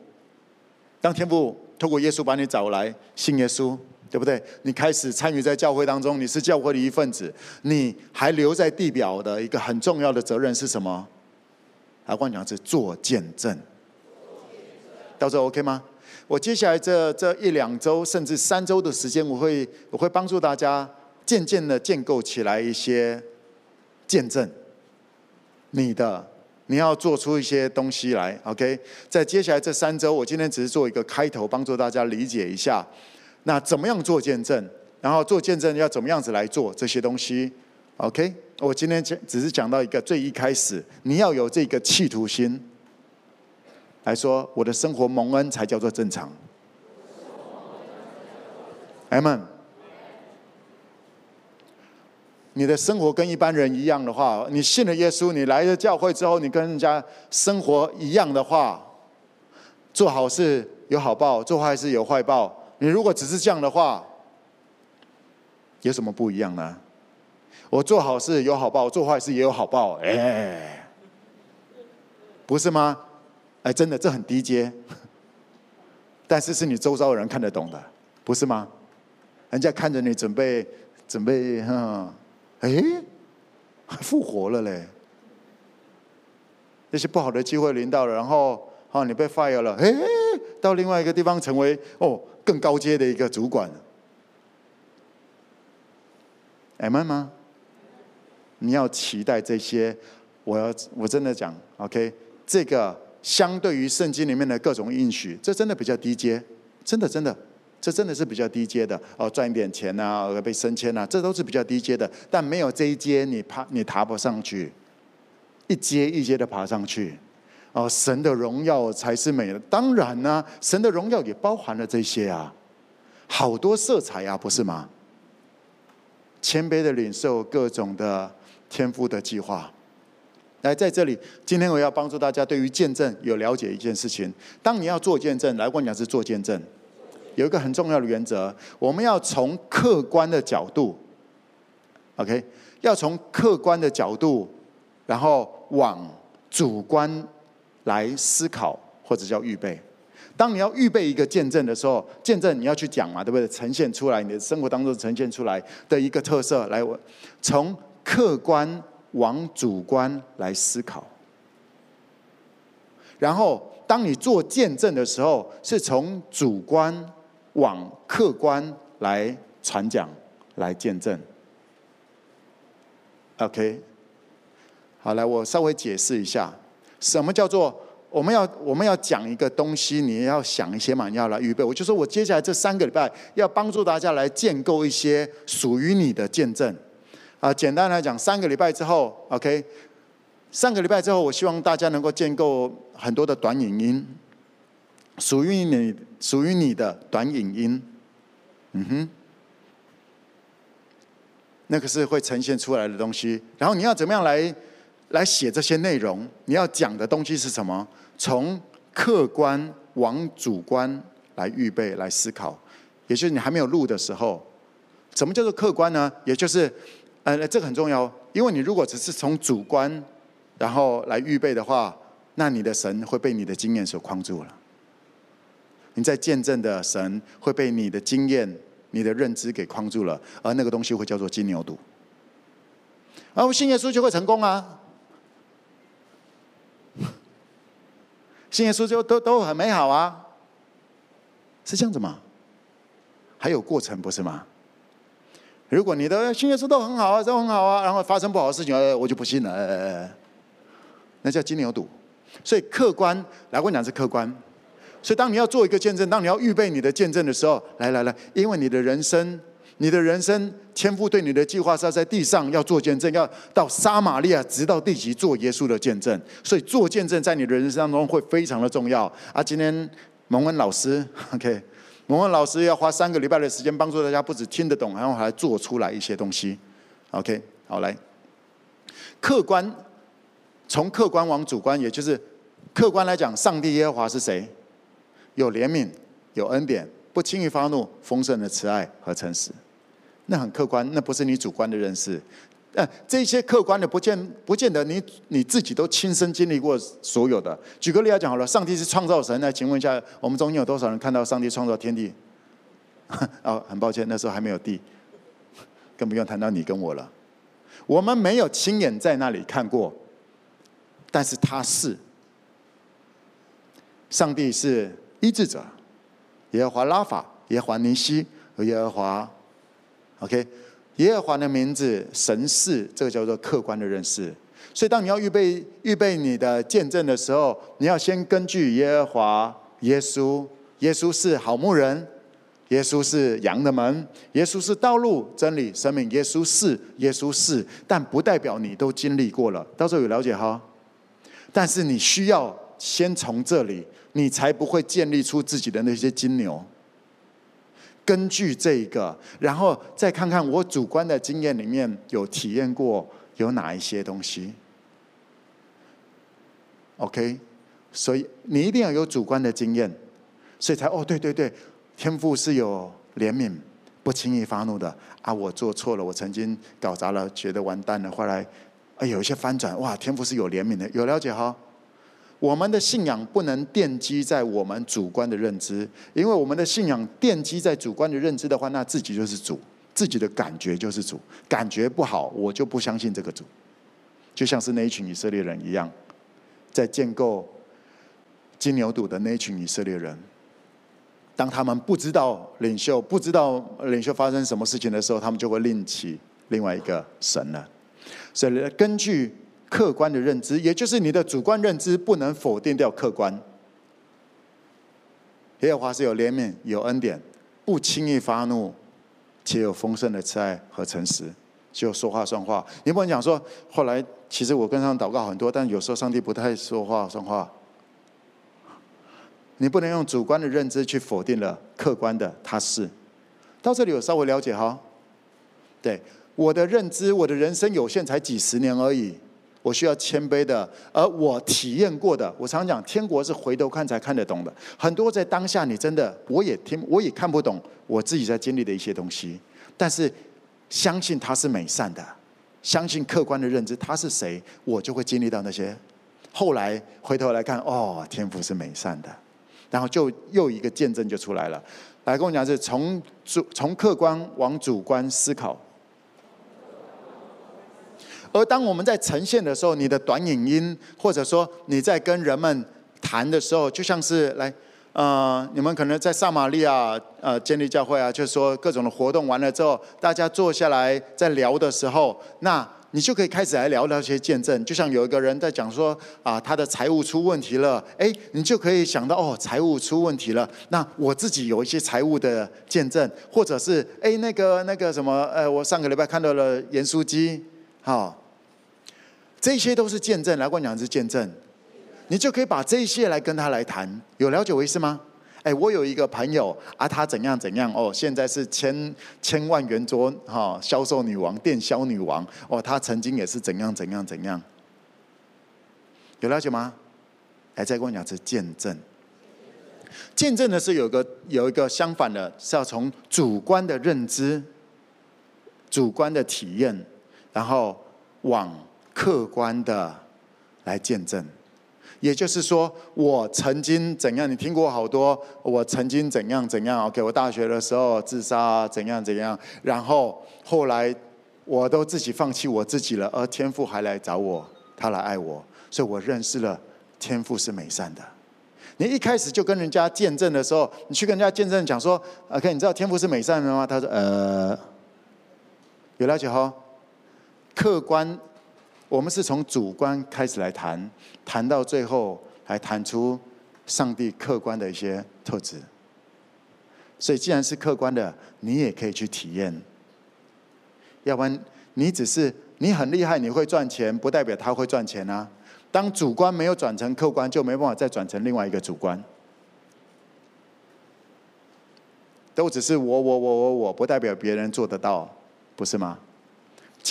当天父透过耶稣把你找来信耶稣。对不对？你开始参与在教会当中，你是教会的一份子。你还留在地表的一个很重要的责任是什么？来，我讲是做见证。到时候 OK 吗？我接下来这这一两周甚至三周的时间，我会我会帮助大家渐渐的建构起来一些见证。你的你要做出一些东西来，OK？在接下来这三周，我今天只是做一个开头，帮助大家理解一下。那怎么样做见证？然后做见证要怎么样子来做这些东西？OK，我今天讲只是讲到一个最一开始，你要有这个企图心来说，我的生活蒙恩才叫做正常。M，。你的生活跟一般人一样的话，你信了耶稣，你来了教会之后，你跟人家生活一样的话，做好事有好报，做坏事有坏报。你如果只是这样的话，有什么不一样呢？我做好事有好报，做坏事也有好报，哎，不是吗？哎，真的这很低阶，但是是你周遭的人看得懂的，不是吗？人家看着你准备准备，哈，哎，复活了嘞，那些不好的机会临到了，然后啊，你被 fire 了，哎，到另外一个地方成为哦。更高阶的一个主管，Amen 吗？你要期待这些，我要我真的讲，OK，这个相对于圣经里面的各种应许，这真的比较低阶，真的真的，这真的是比较低阶的哦，赚一点钱啊，被升迁啊，这都是比较低阶的。但没有这一阶，你爬你爬不上去，一阶一阶的爬上去。哦，神的荣耀才是美的。当然呢、神的荣耀也包含了这些啊，好多色彩啊，不是吗？谦卑的领受各种的天父的计划。来，在这里，今天我要帮助大家对于见证有了解一件事情。当你要做见证，来，我讲是做见证。有一个很重要的原则，我们要从客观的角度，OK，要从客观的角度，然后往主观来思考，或者叫预备。当你要预备一个见证的时候，见证你要去讲嘛，对不对？呈现出来你的生活当中呈现出来的一个特色，来，我从客观往主观来思考，然后当你做见证的时候，是从主观。往客观来传讲，来见证。OK，好，来我稍微解释一下，什么叫做我们要我们要讲一个东西，你要想一些嘛，你要来预备。我就说我接下来这三个礼拜要帮助大家来建构一些属于你的见证。啊，简单来讲，三个礼拜之后，OK，三个礼拜之后，我希望大家能够建构很多的短影音。属于你，属于你的短影音，嗯哼，那个是会呈现出来的东西。然后你要怎么样来来写这些内容？你要讲的东西是什么？从客观往主观来预备、来思考。也就是你还没有录的时候，什么叫做客观呢？也就是，呃，这个很重要，因为你如果只是从主观然后来预备的话，那你的神会被你的经验所框住了。你在见证的神会被你的经验、你的认知给框住了，而那个东西会叫做金牛犊。而我信耶稣就会成功啊！信耶稣就都都很美好啊，是这样子吗？还有过程不是吗？如果你的信耶稣都很好啊，都很好啊，然后发生不好的事情，我就不信了，那叫金牛犊。所以客观，来我讲是客观。所以，当你要做一个见证，当你要预备你的见证的时候，来来来，因为你的人生，你的人生天父对你的计划是要在地上要做见证，要到撒玛利亚直到地极做耶稣的见证。所以，做见证在你的人生当中会非常的重要。啊，今天蒙恩老师，OK，蒙恩老师要花三个礼拜的时间帮助大家，不止听得懂，然后还做出来一些东西。OK，好来，客观从客观往主观，也就是客观来讲，上帝耶和华是谁？有怜悯，有恩典，不轻易发怒，丰盛的慈爱和诚实，那很客观，那不是你主观的认识。呃这些客观的，不见不见得你你自己都亲身经历过所有的。举个例来讲好了，上帝是创造神，那请问一下，我们中间有多少人看到上帝创造天地？哦，很抱歉，那时候还没有地，更不用谈到你跟我了。我们没有亲眼在那里看过，但是他是，上帝是。医治者，耶和华拉法，耶和华尼西和耶和华，OK，耶和华的名字神是，这个叫做客观的认识。所以，当你要预备预备你的见证的时候，你要先根据耶和华、耶稣，耶稣是好牧人，耶稣是羊的门，耶稣是道路、真理、生命，耶稣是，耶稣是，但不代表你都经历过了。到时候有了解哈，但是你需要先从这里。你才不会建立出自己的那些金牛。根据这个，然后再看看我主观的经验里面有体验过有哪一些东西。OK，所以你一定要有主观的经验，所以才哦，对对对，天赋是有怜悯，不轻易发怒的啊！我做错了，我曾经搞砸了，觉得完蛋了，后来啊有一些翻转，哇，天赋是有怜悯的，有了解哈？我们的信仰不能奠基在我们主观的认知，因为我们的信仰奠基在主观的认知的话，那自己就是主，自己的感觉就是主，感觉不好，我就不相信这个主。就像是那一群以色列人一样，在建构金牛犊的那一群以色列人，当他们不知道领袖不知道领袖发生什么事情的时候，他们就会另起另外一个神了。所以根据。客观的认知，也就是你的主观认知不能否定掉客观。耶和华是有怜悯、有恩典，不轻易发怒，且有丰盛的慈爱和诚实，就说话算话。你不能讲说，后来其实我跟上祷告很多，但有时候上帝不太说话算话。你不能用主观的认知去否定了客观的他是。到这里有稍微了解哈？对，我的认知，我的人生有限，才几十年而已。我需要谦卑的，而我体验过的，我常讲，天国是回头看才看得懂的。很多在当下，你真的我也听，我也看不懂我自己在经历的一些东西。但是相信他是美善的，相信客观的认知他是谁，我就会经历到那些。后来回头来看，哦，天赋是美善的，然后就又一个见证就出来了。来跟我讲，是从主从客观往主观思考。而当我们在呈现的时候，你的短影音，或者说你在跟人们谈的时候，就像是来，呃，你们可能在撒玛利亚呃建立教会啊，就是说各种的活动完了之后，大家坐下来在聊的时候，那你就可以开始来聊聊些见证。就像有一个人在讲说啊，他的财务出问题了，哎，你就可以想到哦，财务出问题了。那我自己有一些财务的见证，或者是哎那个那个什么，呃，我上个礼拜看到了盐酥鸡，好。这些都是见证，来跟我讲是见证，你就可以把这些来跟他来谈，有了解我意思吗？哎，我有一个朋友啊，他怎样怎样哦，现在是千千万圆桌哈销售女王，电销女王哦，他曾经也是怎样怎样怎样，有了解吗？哎，再跟我讲是见证，见证的是有个有一个相反的，是要从主观的认知、主观的体验，然后往。客观的来见证，也就是说，我曾经怎样？你听过好多，我曾经怎样怎样？OK，我大学的时候自杀，怎样怎样？然后后来我都自己放弃我自己了，而天父还来找我，他来爱我，所以我认识了天父是美善的。你一开始就跟人家见证的时候，你去跟人家见证讲说：“OK，你知道天父是美善的吗？”他说：“呃，有了解哈，客观。”我们是从主观开始来谈，谈到最后还谈出上帝客观的一些特质。所以，既然是客观的，你也可以去体验。要不然，你只是你很厉害，你会赚钱，不代表他会赚钱啊。当主观没有转成客观，就没办法再转成另外一个主观。都只是我我我我我，不代表别人做得到，不是吗？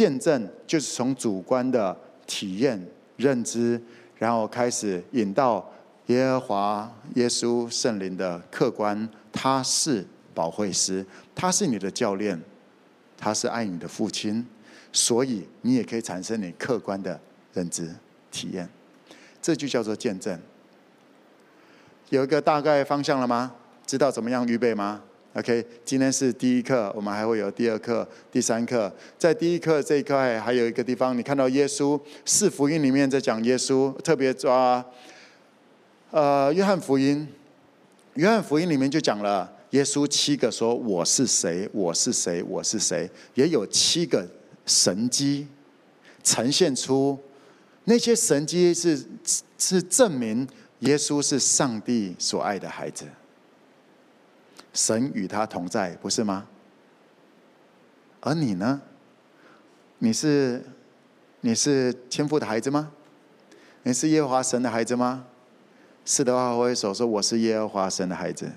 见证就是从主观的体验、认知，然后开始引到耶和华、耶稣、圣灵的客观。他是保惠师，他是你的教练，他是爱你的父亲，所以你也可以产生你客观的认知、体验。这就叫做见证。有一个大概方向了吗？知道怎么样预备吗？OK，今天是第一课，我们还会有第二课、第三课。在第一课这一块还有一个地方，你看到耶稣四福音里面在讲耶稣，特别抓呃约翰福音。约翰福音里面就讲了耶稣七个说我是谁，我是谁，我是谁，也有七个神迹呈现出那些神迹是是证明耶稣是上帝所爱的孩子。神与他同在，不是吗？而你呢？你是你是天父的孩子吗？你是耶和华神的孩子吗？是的话，我会说说我是耶和华神的孩子。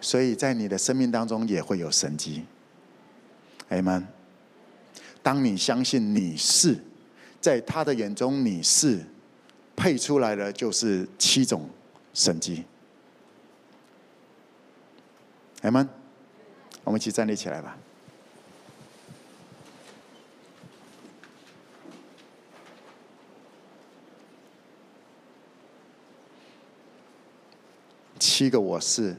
所以在你的生命当中也会有神迹。Amen。当你相信你是，在他的眼中你是，配出来的就是七种神迹。阿门，我们一起站立起来吧。七个我是，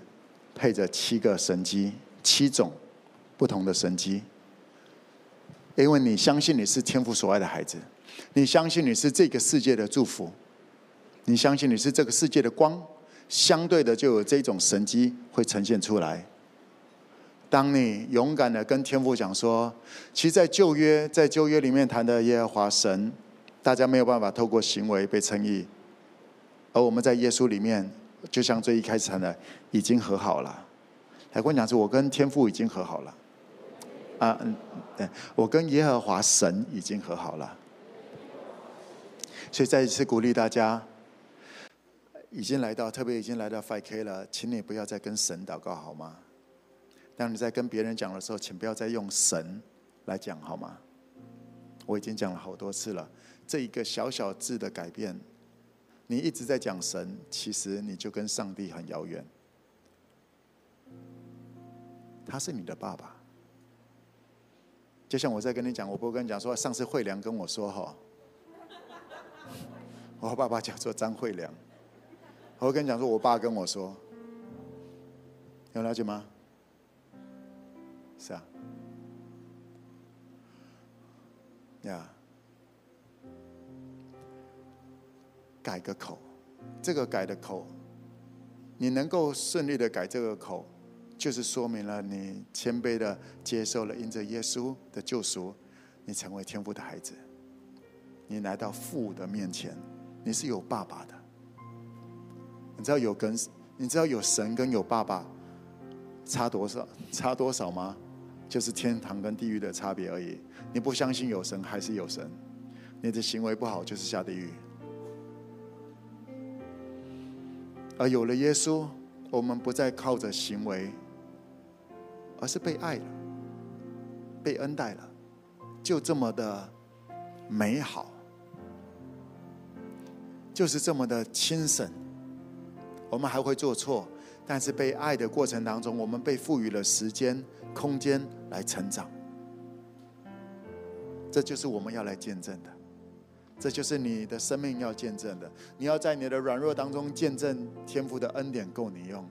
配着七个神迹，七种不同的神迹。因为你相信你是天父所爱的孩子，你相信你是这个世界的祝福，你相信你是这个世界的光，相对的就有这种神机会呈现出来。当你勇敢的跟天父讲说，其实，在旧约，在旧约里面谈的耶和华神，大家没有办法透过行为被称义，而我们在耶稣里面，就像最一开始谈的，已经和好了。还跟我讲说，我跟天父已经和好了。啊，嗯，对，我跟耶和华神已经和好了。所以再一次鼓励大家，已经来到，特别已经来到 5K 了，请你不要再跟神祷告，好吗？当你在跟别人讲的时候，请不要再用神来讲，好吗？我已经讲了好多次了，这一个小小字的改变，你一直在讲神，其实你就跟上帝很遥远。他是你的爸爸，就像我在跟你讲，我不会跟你讲说，上次慧良跟我说哈，我爸爸叫做张慧良，我跟你讲说，我爸跟我说，有了解吗？是啊，呀，改个口，这个改的口，你能够顺利的改这个口。就是说明了你谦卑的接受了因着耶稣的救赎，你成为天父的孩子，你来到父的面前，你是有爸爸的。你知道有跟你知道有神跟有爸爸差多少差多少吗？就是天堂跟地狱的差别而已。你不相信有神还是有神，你的行为不好就是下地狱。而有了耶稣，我们不再靠着行为。而是被爱了，被恩待了，就这么的美好，就是这么的轻省。我们还会做错，但是被爱的过程当中，我们被赋予了时间、空间来成长。这就是我们要来见证的，这就是你的生命要见证的。你要在你的软弱当中见证天父的恩典够你用。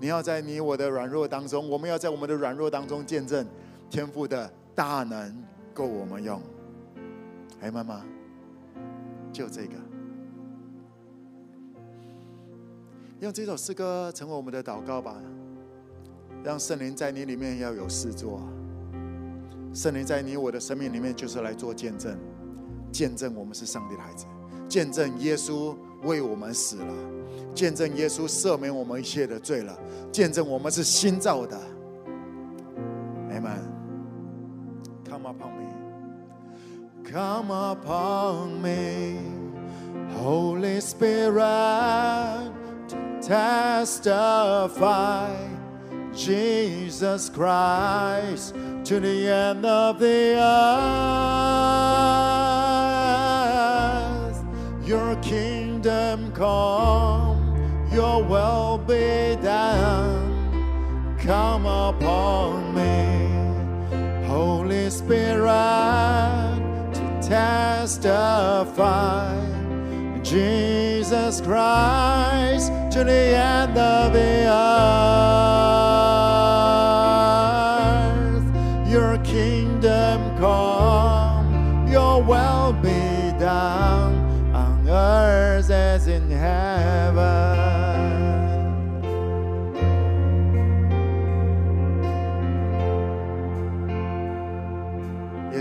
你要在你我的软弱当中，我们要在我们的软弱当中见证天父的大能够我们用。哎，妈妈，就这个，用这首诗歌成为我们的祷告吧。让圣灵在你里面要有事做，圣灵在你我的生命里面就是来做见证，见证我们是上帝的孩子，见证耶稣为我们死了。见证耶稣赦免我们一切的罪了，见证我们是新造的。Amen. Come upon me, come upon me, Holy Spirit, testify Jesus Christ to the end of the earth. Your kingdom come. Your will be done. Come upon me, Holy Spirit, to testify Jesus Christ to the end of the earth. Your kingdom come, your will be done on earth as in heaven.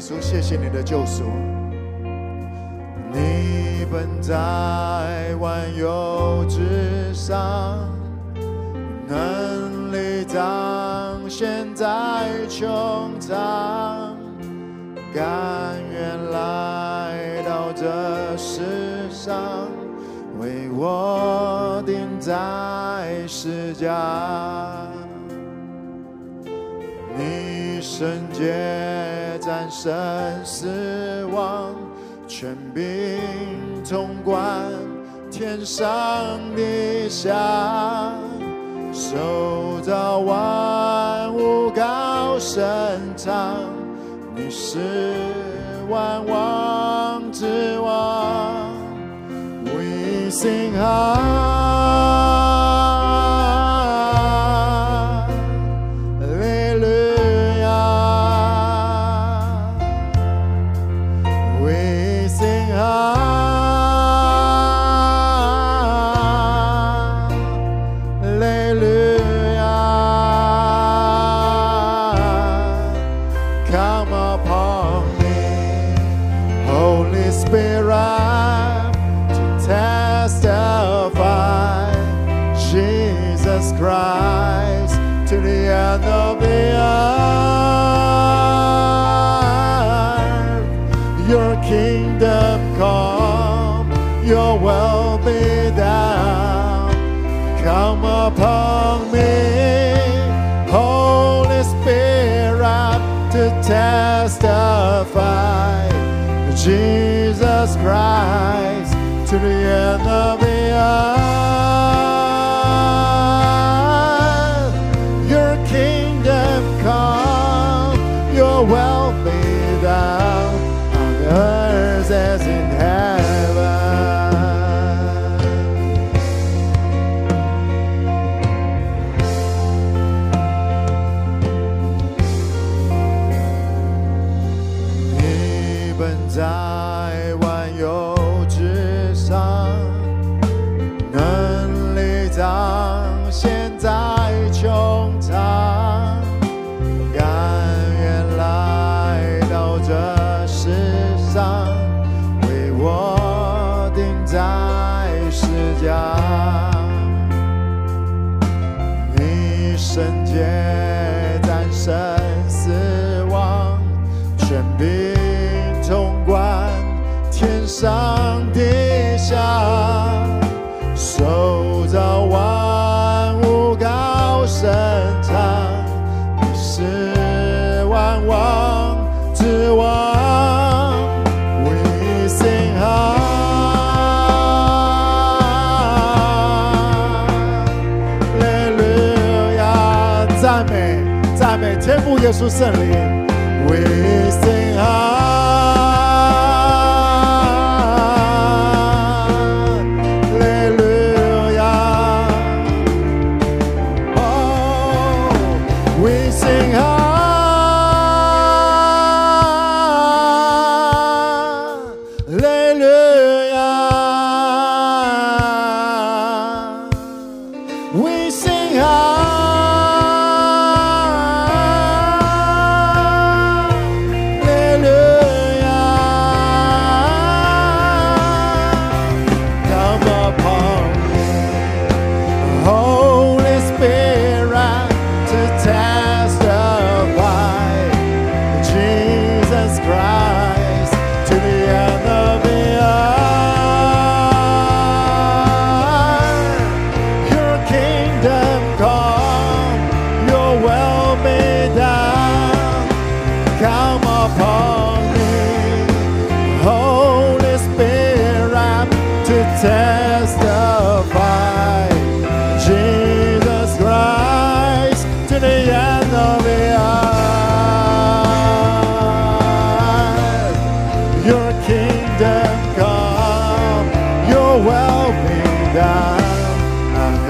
主，谢谢你的救赎。你本在万有之 上，能力彰显在穹苍，甘愿来到这世上，为我钉在十架。你圣洁。战胜死亡，权柄统管天上地下，受到万物高声唱，你是万王之王，We sing high。Come, you will be done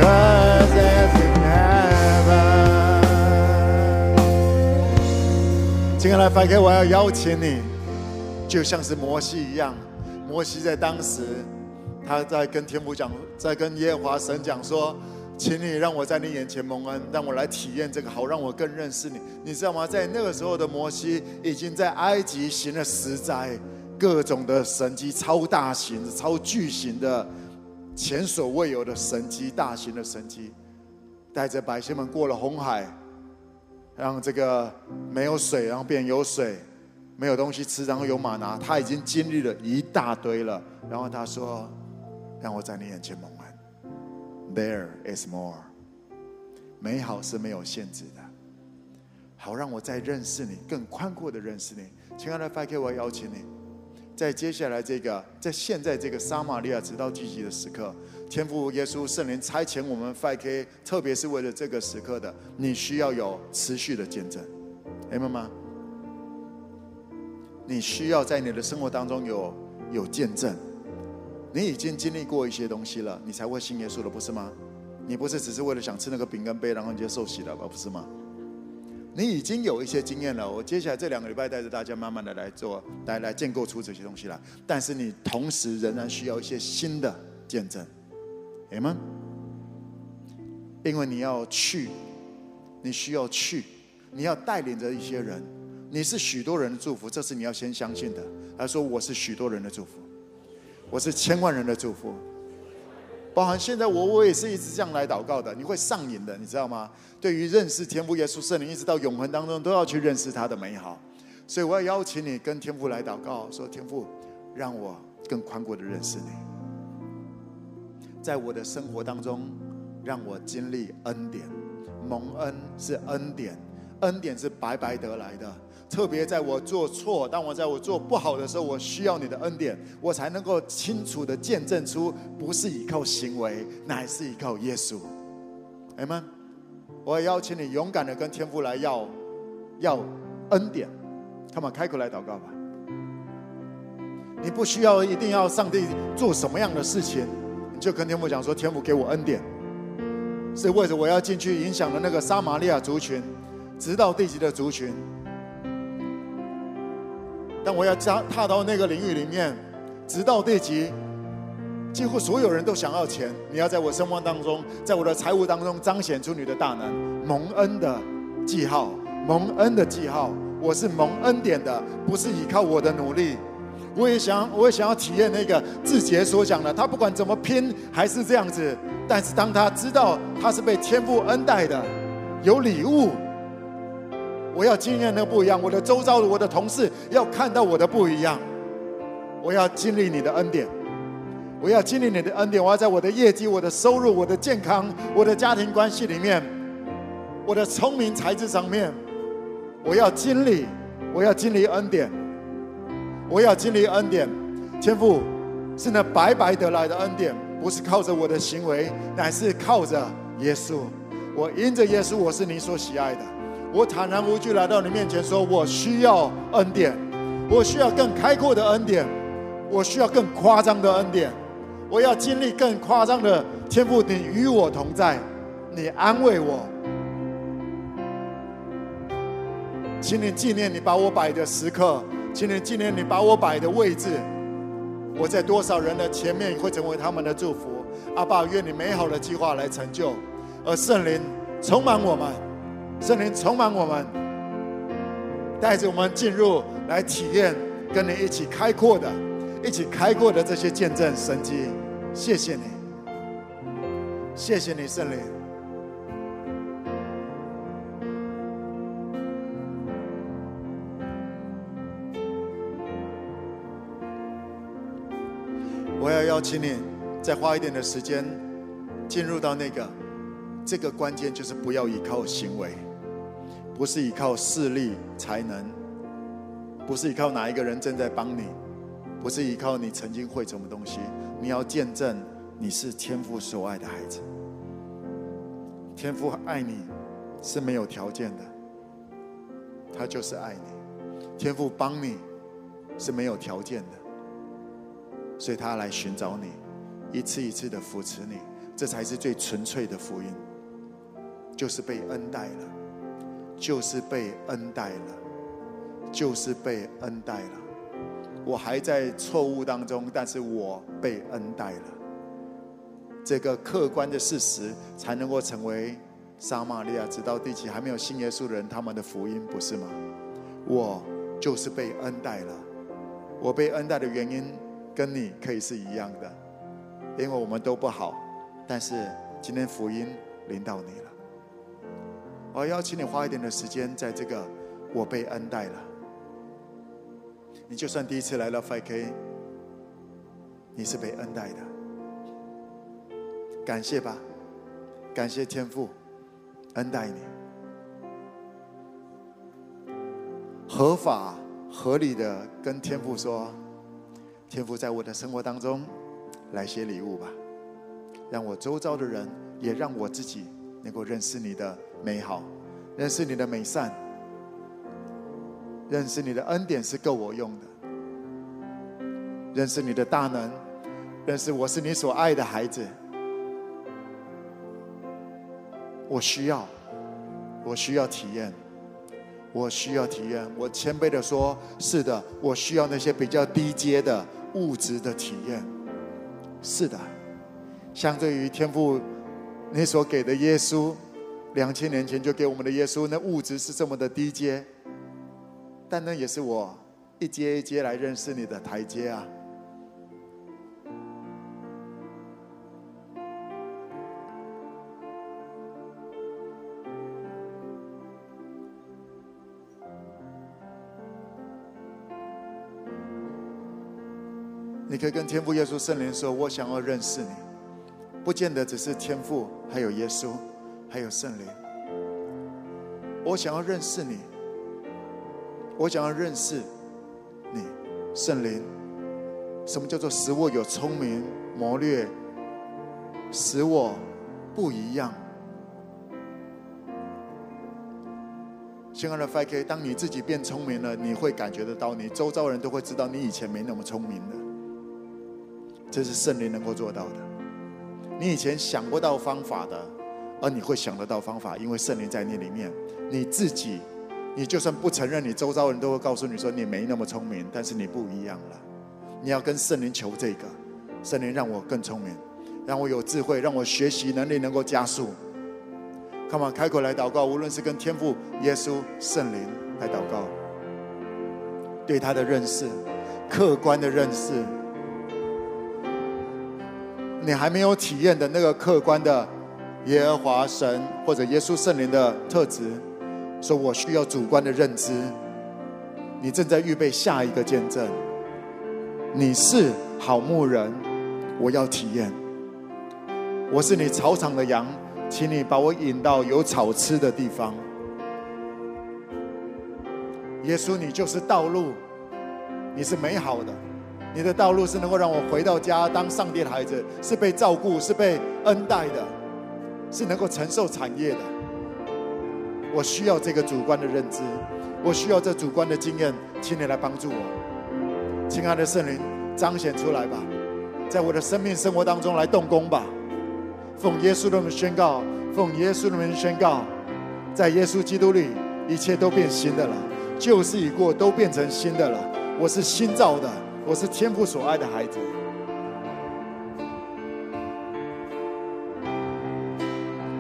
as as in heaven. 亲爱的法克，我要邀请你，就像是摩西一样，摩西在当时。他在跟天父讲，在跟耶和华神讲说：“请你让我在你眼前蒙恩，让我来体验这个，好让我更认识你。”你知道吗？在那个时候的摩西已经在埃及行了十灾，各种的神迹，超大型、超巨型的、前所未有的神迹，大型的神迹，带着百姓们过了红海，让这个没有水，然后变有水，没有东西吃，然后有马拿。他已经经历了一大堆了，然后他说。让我在你眼前蒙恩。There is more。美好是没有限制的。好，让我再认识你，更宽阔的认识你。亲爱的 FK，我邀请你，在接下来这个，在现在这个撒玛利亚直到聚集的时刻，天父耶稣圣灵差遣我们 FK，特别是为了这个时刻的，你需要有持续的见证，明白吗？你需要在你的生活当中有有见证。你已经经历过一些东西了，你才会信耶稣的，不是吗？你不是只是为了想吃那个饼干杯，然后你就受洗了吧，不是吗？你已经有一些经验了。我接下来这两个礼拜带着大家慢慢的来做，来来建构出这些东西来。但是你同时仍然需要一些新的见证，阿们。因为你要去，你需要去，你要带领着一些人，你是许多人的祝福，这是你要先相信的。他说我是许多人的祝福。我是千万人的祝福，包含现在我我也是一直这样来祷告的，你会上瘾的，你知道吗？对于认识天父耶稣圣灵，一直到永恒当中都要去认识他的美好，所以我要邀请你跟天父来祷告，说天父，让我更宽阔的认识你，在我的生活当中，让我经历恩典。蒙恩是恩典，恩典是白白得来的。特别在我做错，当我在我做不好的时候，我需要你的恩典，我才能够清楚的见证出，不是依靠行为，乃是依靠耶稣。阿们，我也邀请你勇敢地跟天父来要，要恩典。他们开口来祷告吧。你不需要一定要上帝做什么样的事情，你就跟天父讲说：天父给我恩典，是为了我要进去影响的那个撒玛利亚族群，直到地极的族群。但我要加踏到那个领域里面，直到地极，几乎所有人都想要钱。你要在我生活当中，在我的财务当中彰显出你的大能，蒙恩的记号，蒙恩的记号。我是蒙恩典的，不是依靠我的努力。我也想，我也想要体验那个志杰所讲的，他不管怎么拼还是这样子，但是当他知道他是被天父恩待的，有礼物。我要经验那个不一样，我的周遭的我的同事要看到我的不一样。我要经历你的恩典，我要经历你的恩典。我要在我的业绩、我的收入、我的健康、我的家庭关系里面，我的聪明才智上面，我要经历，我要经历恩典，我要经历恩典。天父是那白白得来的恩典，不是靠着我的行为，乃是靠着耶稣。我因着耶稣，我是你所喜爱的。我坦然无惧来到你面前，说：“我需要恩典，我需要更开阔的恩典，我需要更夸张的恩典，我要经历更夸张的天赋，你与我同在，你安慰我，请你纪念你把我摆的时刻，请你纪念你把我摆的位置，我在多少人的前面会成为他们的祝福。阿爸，愿你美好的计划来成就，而圣灵充满我们。”圣灵充满我们，带着我们进入来体验跟你一起开阔的、一起开过的这些见证神迹。谢谢你，谢谢你，圣灵。我要邀请你再花一点的时间进入到那个，这个关键就是不要依靠行为。不是依靠势力才能，不是依靠哪一个人正在帮你，不是依靠你曾经会什么东西，你要见证你是天父所爱的孩子。天父爱你是没有条件的，他就是爱你。天父帮你是没有条件的，所以他来寻找你，一次一次的扶持你，这才是最纯粹的福音，就是被恩待了。就是被恩待了，就是被恩待了。我还在错误当中，但是我被恩待了。这个客观的事实，才能够成为撒玛利亚直到地极还没有信耶稣的人他们的福音，不是吗？我就是被恩待了。我被恩待的原因，跟你可以是一样的，因为我们都不好，但是今天福音临到你了。我邀请你花一点的时间，在这个我被恩待了。你就算第一次来到 5K，你是被恩待的。感谢吧，感谢天父恩待你，合法合理的跟天父说：天父在我的生活当中来些礼物吧，让我周遭的人，也让我自己能够认识你的。美好，认识你的美善，认识你的恩典是够我用的，认识你的大能，认识我是你所爱的孩子。我需要，我需要体验，我需要体验。我谦卑的说：是的，我需要那些比较低阶的物质的体验。是的，相对于天赋你所给的耶稣。两千年前就给我们的耶稣，那物质是这么的低阶，但那也是我一阶一阶来认识你的台阶啊！你可以跟天父耶稣圣灵说：“我想要认识你，不见得只是天父，还有耶稣，还有圣灵。我想要认识你，我想要认识你，圣灵。什么叫做使我有聪明谋略，使我不一样？亲爱的 5K，当你自己变聪明了，你会感觉得到，你周遭人都会知道你以前没那么聪明的。这是圣灵能够做到的。你以前想不到方法的，而你会想得到方法，因为圣灵在你里面。你自己，你就算不承认，你周遭人都会告诉你说你没那么聪明，但是你不一样了。你要跟圣灵求这个，圣灵让我更聪明，让我有智慧，让我学习能力能够加速。Come on，开口来祷告，无论是跟天父、耶稣、圣灵来祷告，对他的认识，客观的认识，你还没有体验的那个客观的耶和华神或者耶稣圣灵的特质，说我需要主观的认知。你正在预备下一个见证，你是好牧人，我要体验，我是你草场的羊。请你把我引到有草吃的地方。耶稣，你就是道路，你是美好的，你的道路是能够让我回到家当上帝的孩子，是被照顾，是被恩待的，是能够承受产业的。我需要这个主观的认知，我需要这主观的经验，请你来帮助我。亲爱的圣灵，彰显出来吧，在我的生命生活当中来动工吧。奉耶稣的名宣告，奉耶稣的名宣告，在耶稣基督里，一切都变新的了，旧事已过，都变成新的了。我是新造的，我是天父所爱的孩子。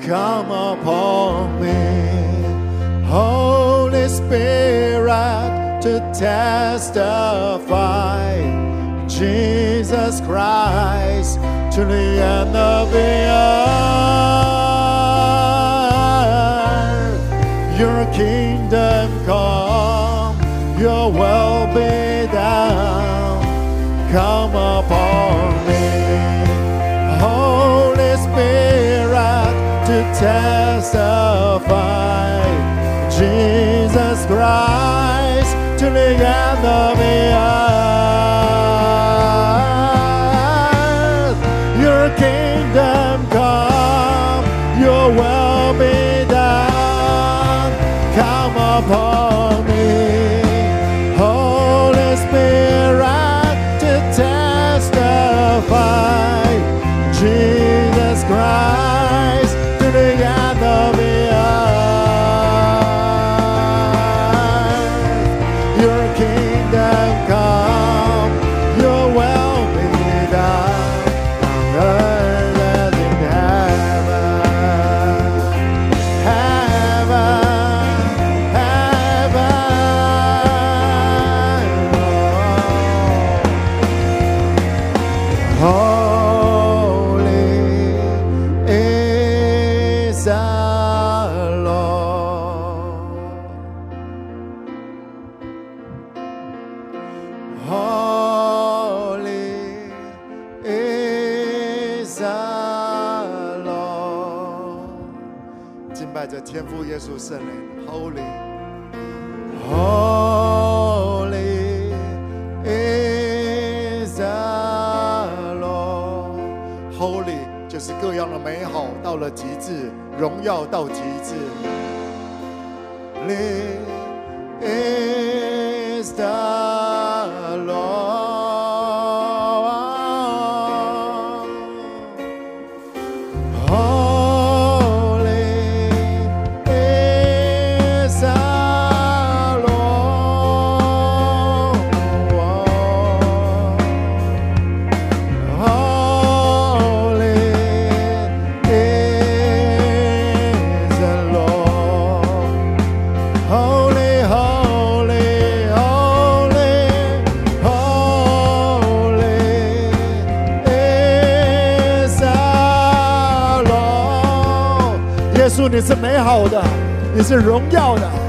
Come upon me, Holy Spirit, to testify Jesus Christ. To the end of the earth, Your kingdom come, Your will be done. Come upon me, Holy Spirit, to testify te ligado, minha 好的，你是荣耀的。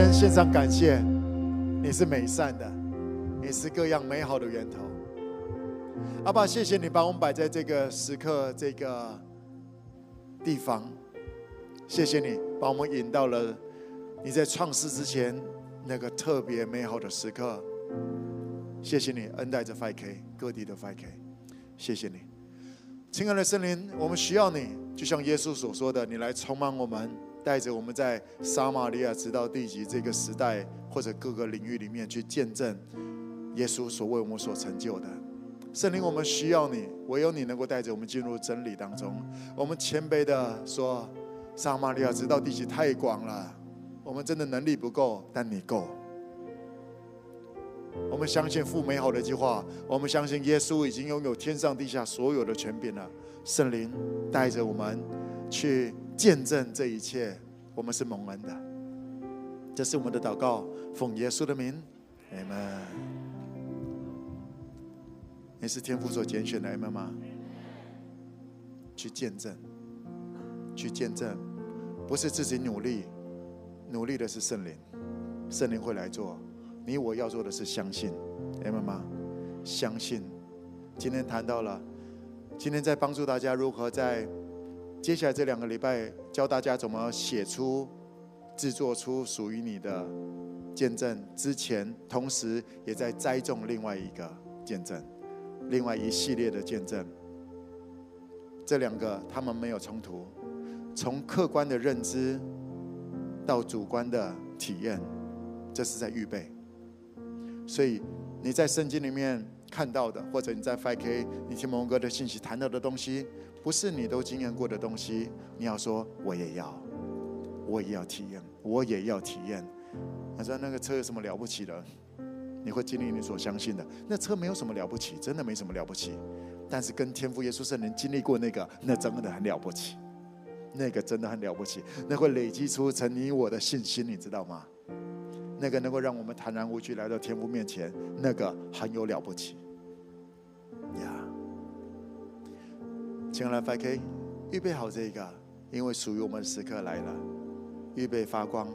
在你的面前献上感谢，你是美善的，你是各样美好的源头。阿爸，谢谢你把我们摆在这个时刻这个地方，谢谢你把我们引到了你在创世之前那个特别美好的时刻。谢谢你恩待着 5K 各地的 5K，谢谢你，亲爱的圣灵，我们需要你，就像耶稣所说的，你来充满我们，带着我们在撒玛利亚直到地极这个时代或者各个领域里面去见证耶稣所为我们所成就的。圣灵，我们需要你，唯有你能够带着我们进入真理当中。我们谦卑的说，撒玛利亚直到地极太广了，我们真的能力不够，但你够。我们相信父美好的计划，我们相信耶稣已经拥有天上地下所有的权柄了。圣灵带着我们去见证这一切，我们是蒙恩的。这是我们的祷告，奉耶稣的名，阿门。你是天父所拣选的，阿门吗？去见证，去见证，不是自己努力，努力的是圣灵，圣灵会来做。你我要做的是相信，明白吗？相信。今天谈到了，今天在帮助大家如何在接下来这两个礼拜教大家怎么写出、制作出属于你的见证。之前，同时也在栽种另外一个见证，另外一系列的见证。这两个他们没有冲突，从客观的认知到主观的体验，这是在预备。所以你在圣经里面看到的，或者你在 5K 你听蒙哥的信息谈到的东西，不是你都经验过的东西。你要说我也要，我也要体验，我也要体验。他说那个车有什么了不起的？你会经历你所相信的。那车没有什么了不起，真的没什么了不起。但是跟天父耶稣圣灵经历过那个，那真的很了不起。那个真的很了不起，那会累积出成你我的信心，你知道吗？那个能够让我们坦然无惧来到天父面前，那个很有了不起呀！请来 5K，预备好这个，因为属于我们的时刻来了，预备发光。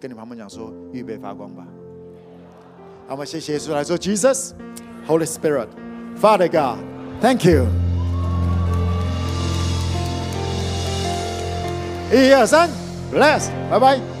跟你旁边讲说，预备发光吧。好，我们谢谢耶稣来说，Jesus，Holy Spirit，Father God，Thank you。一二三，Bless，拜拜。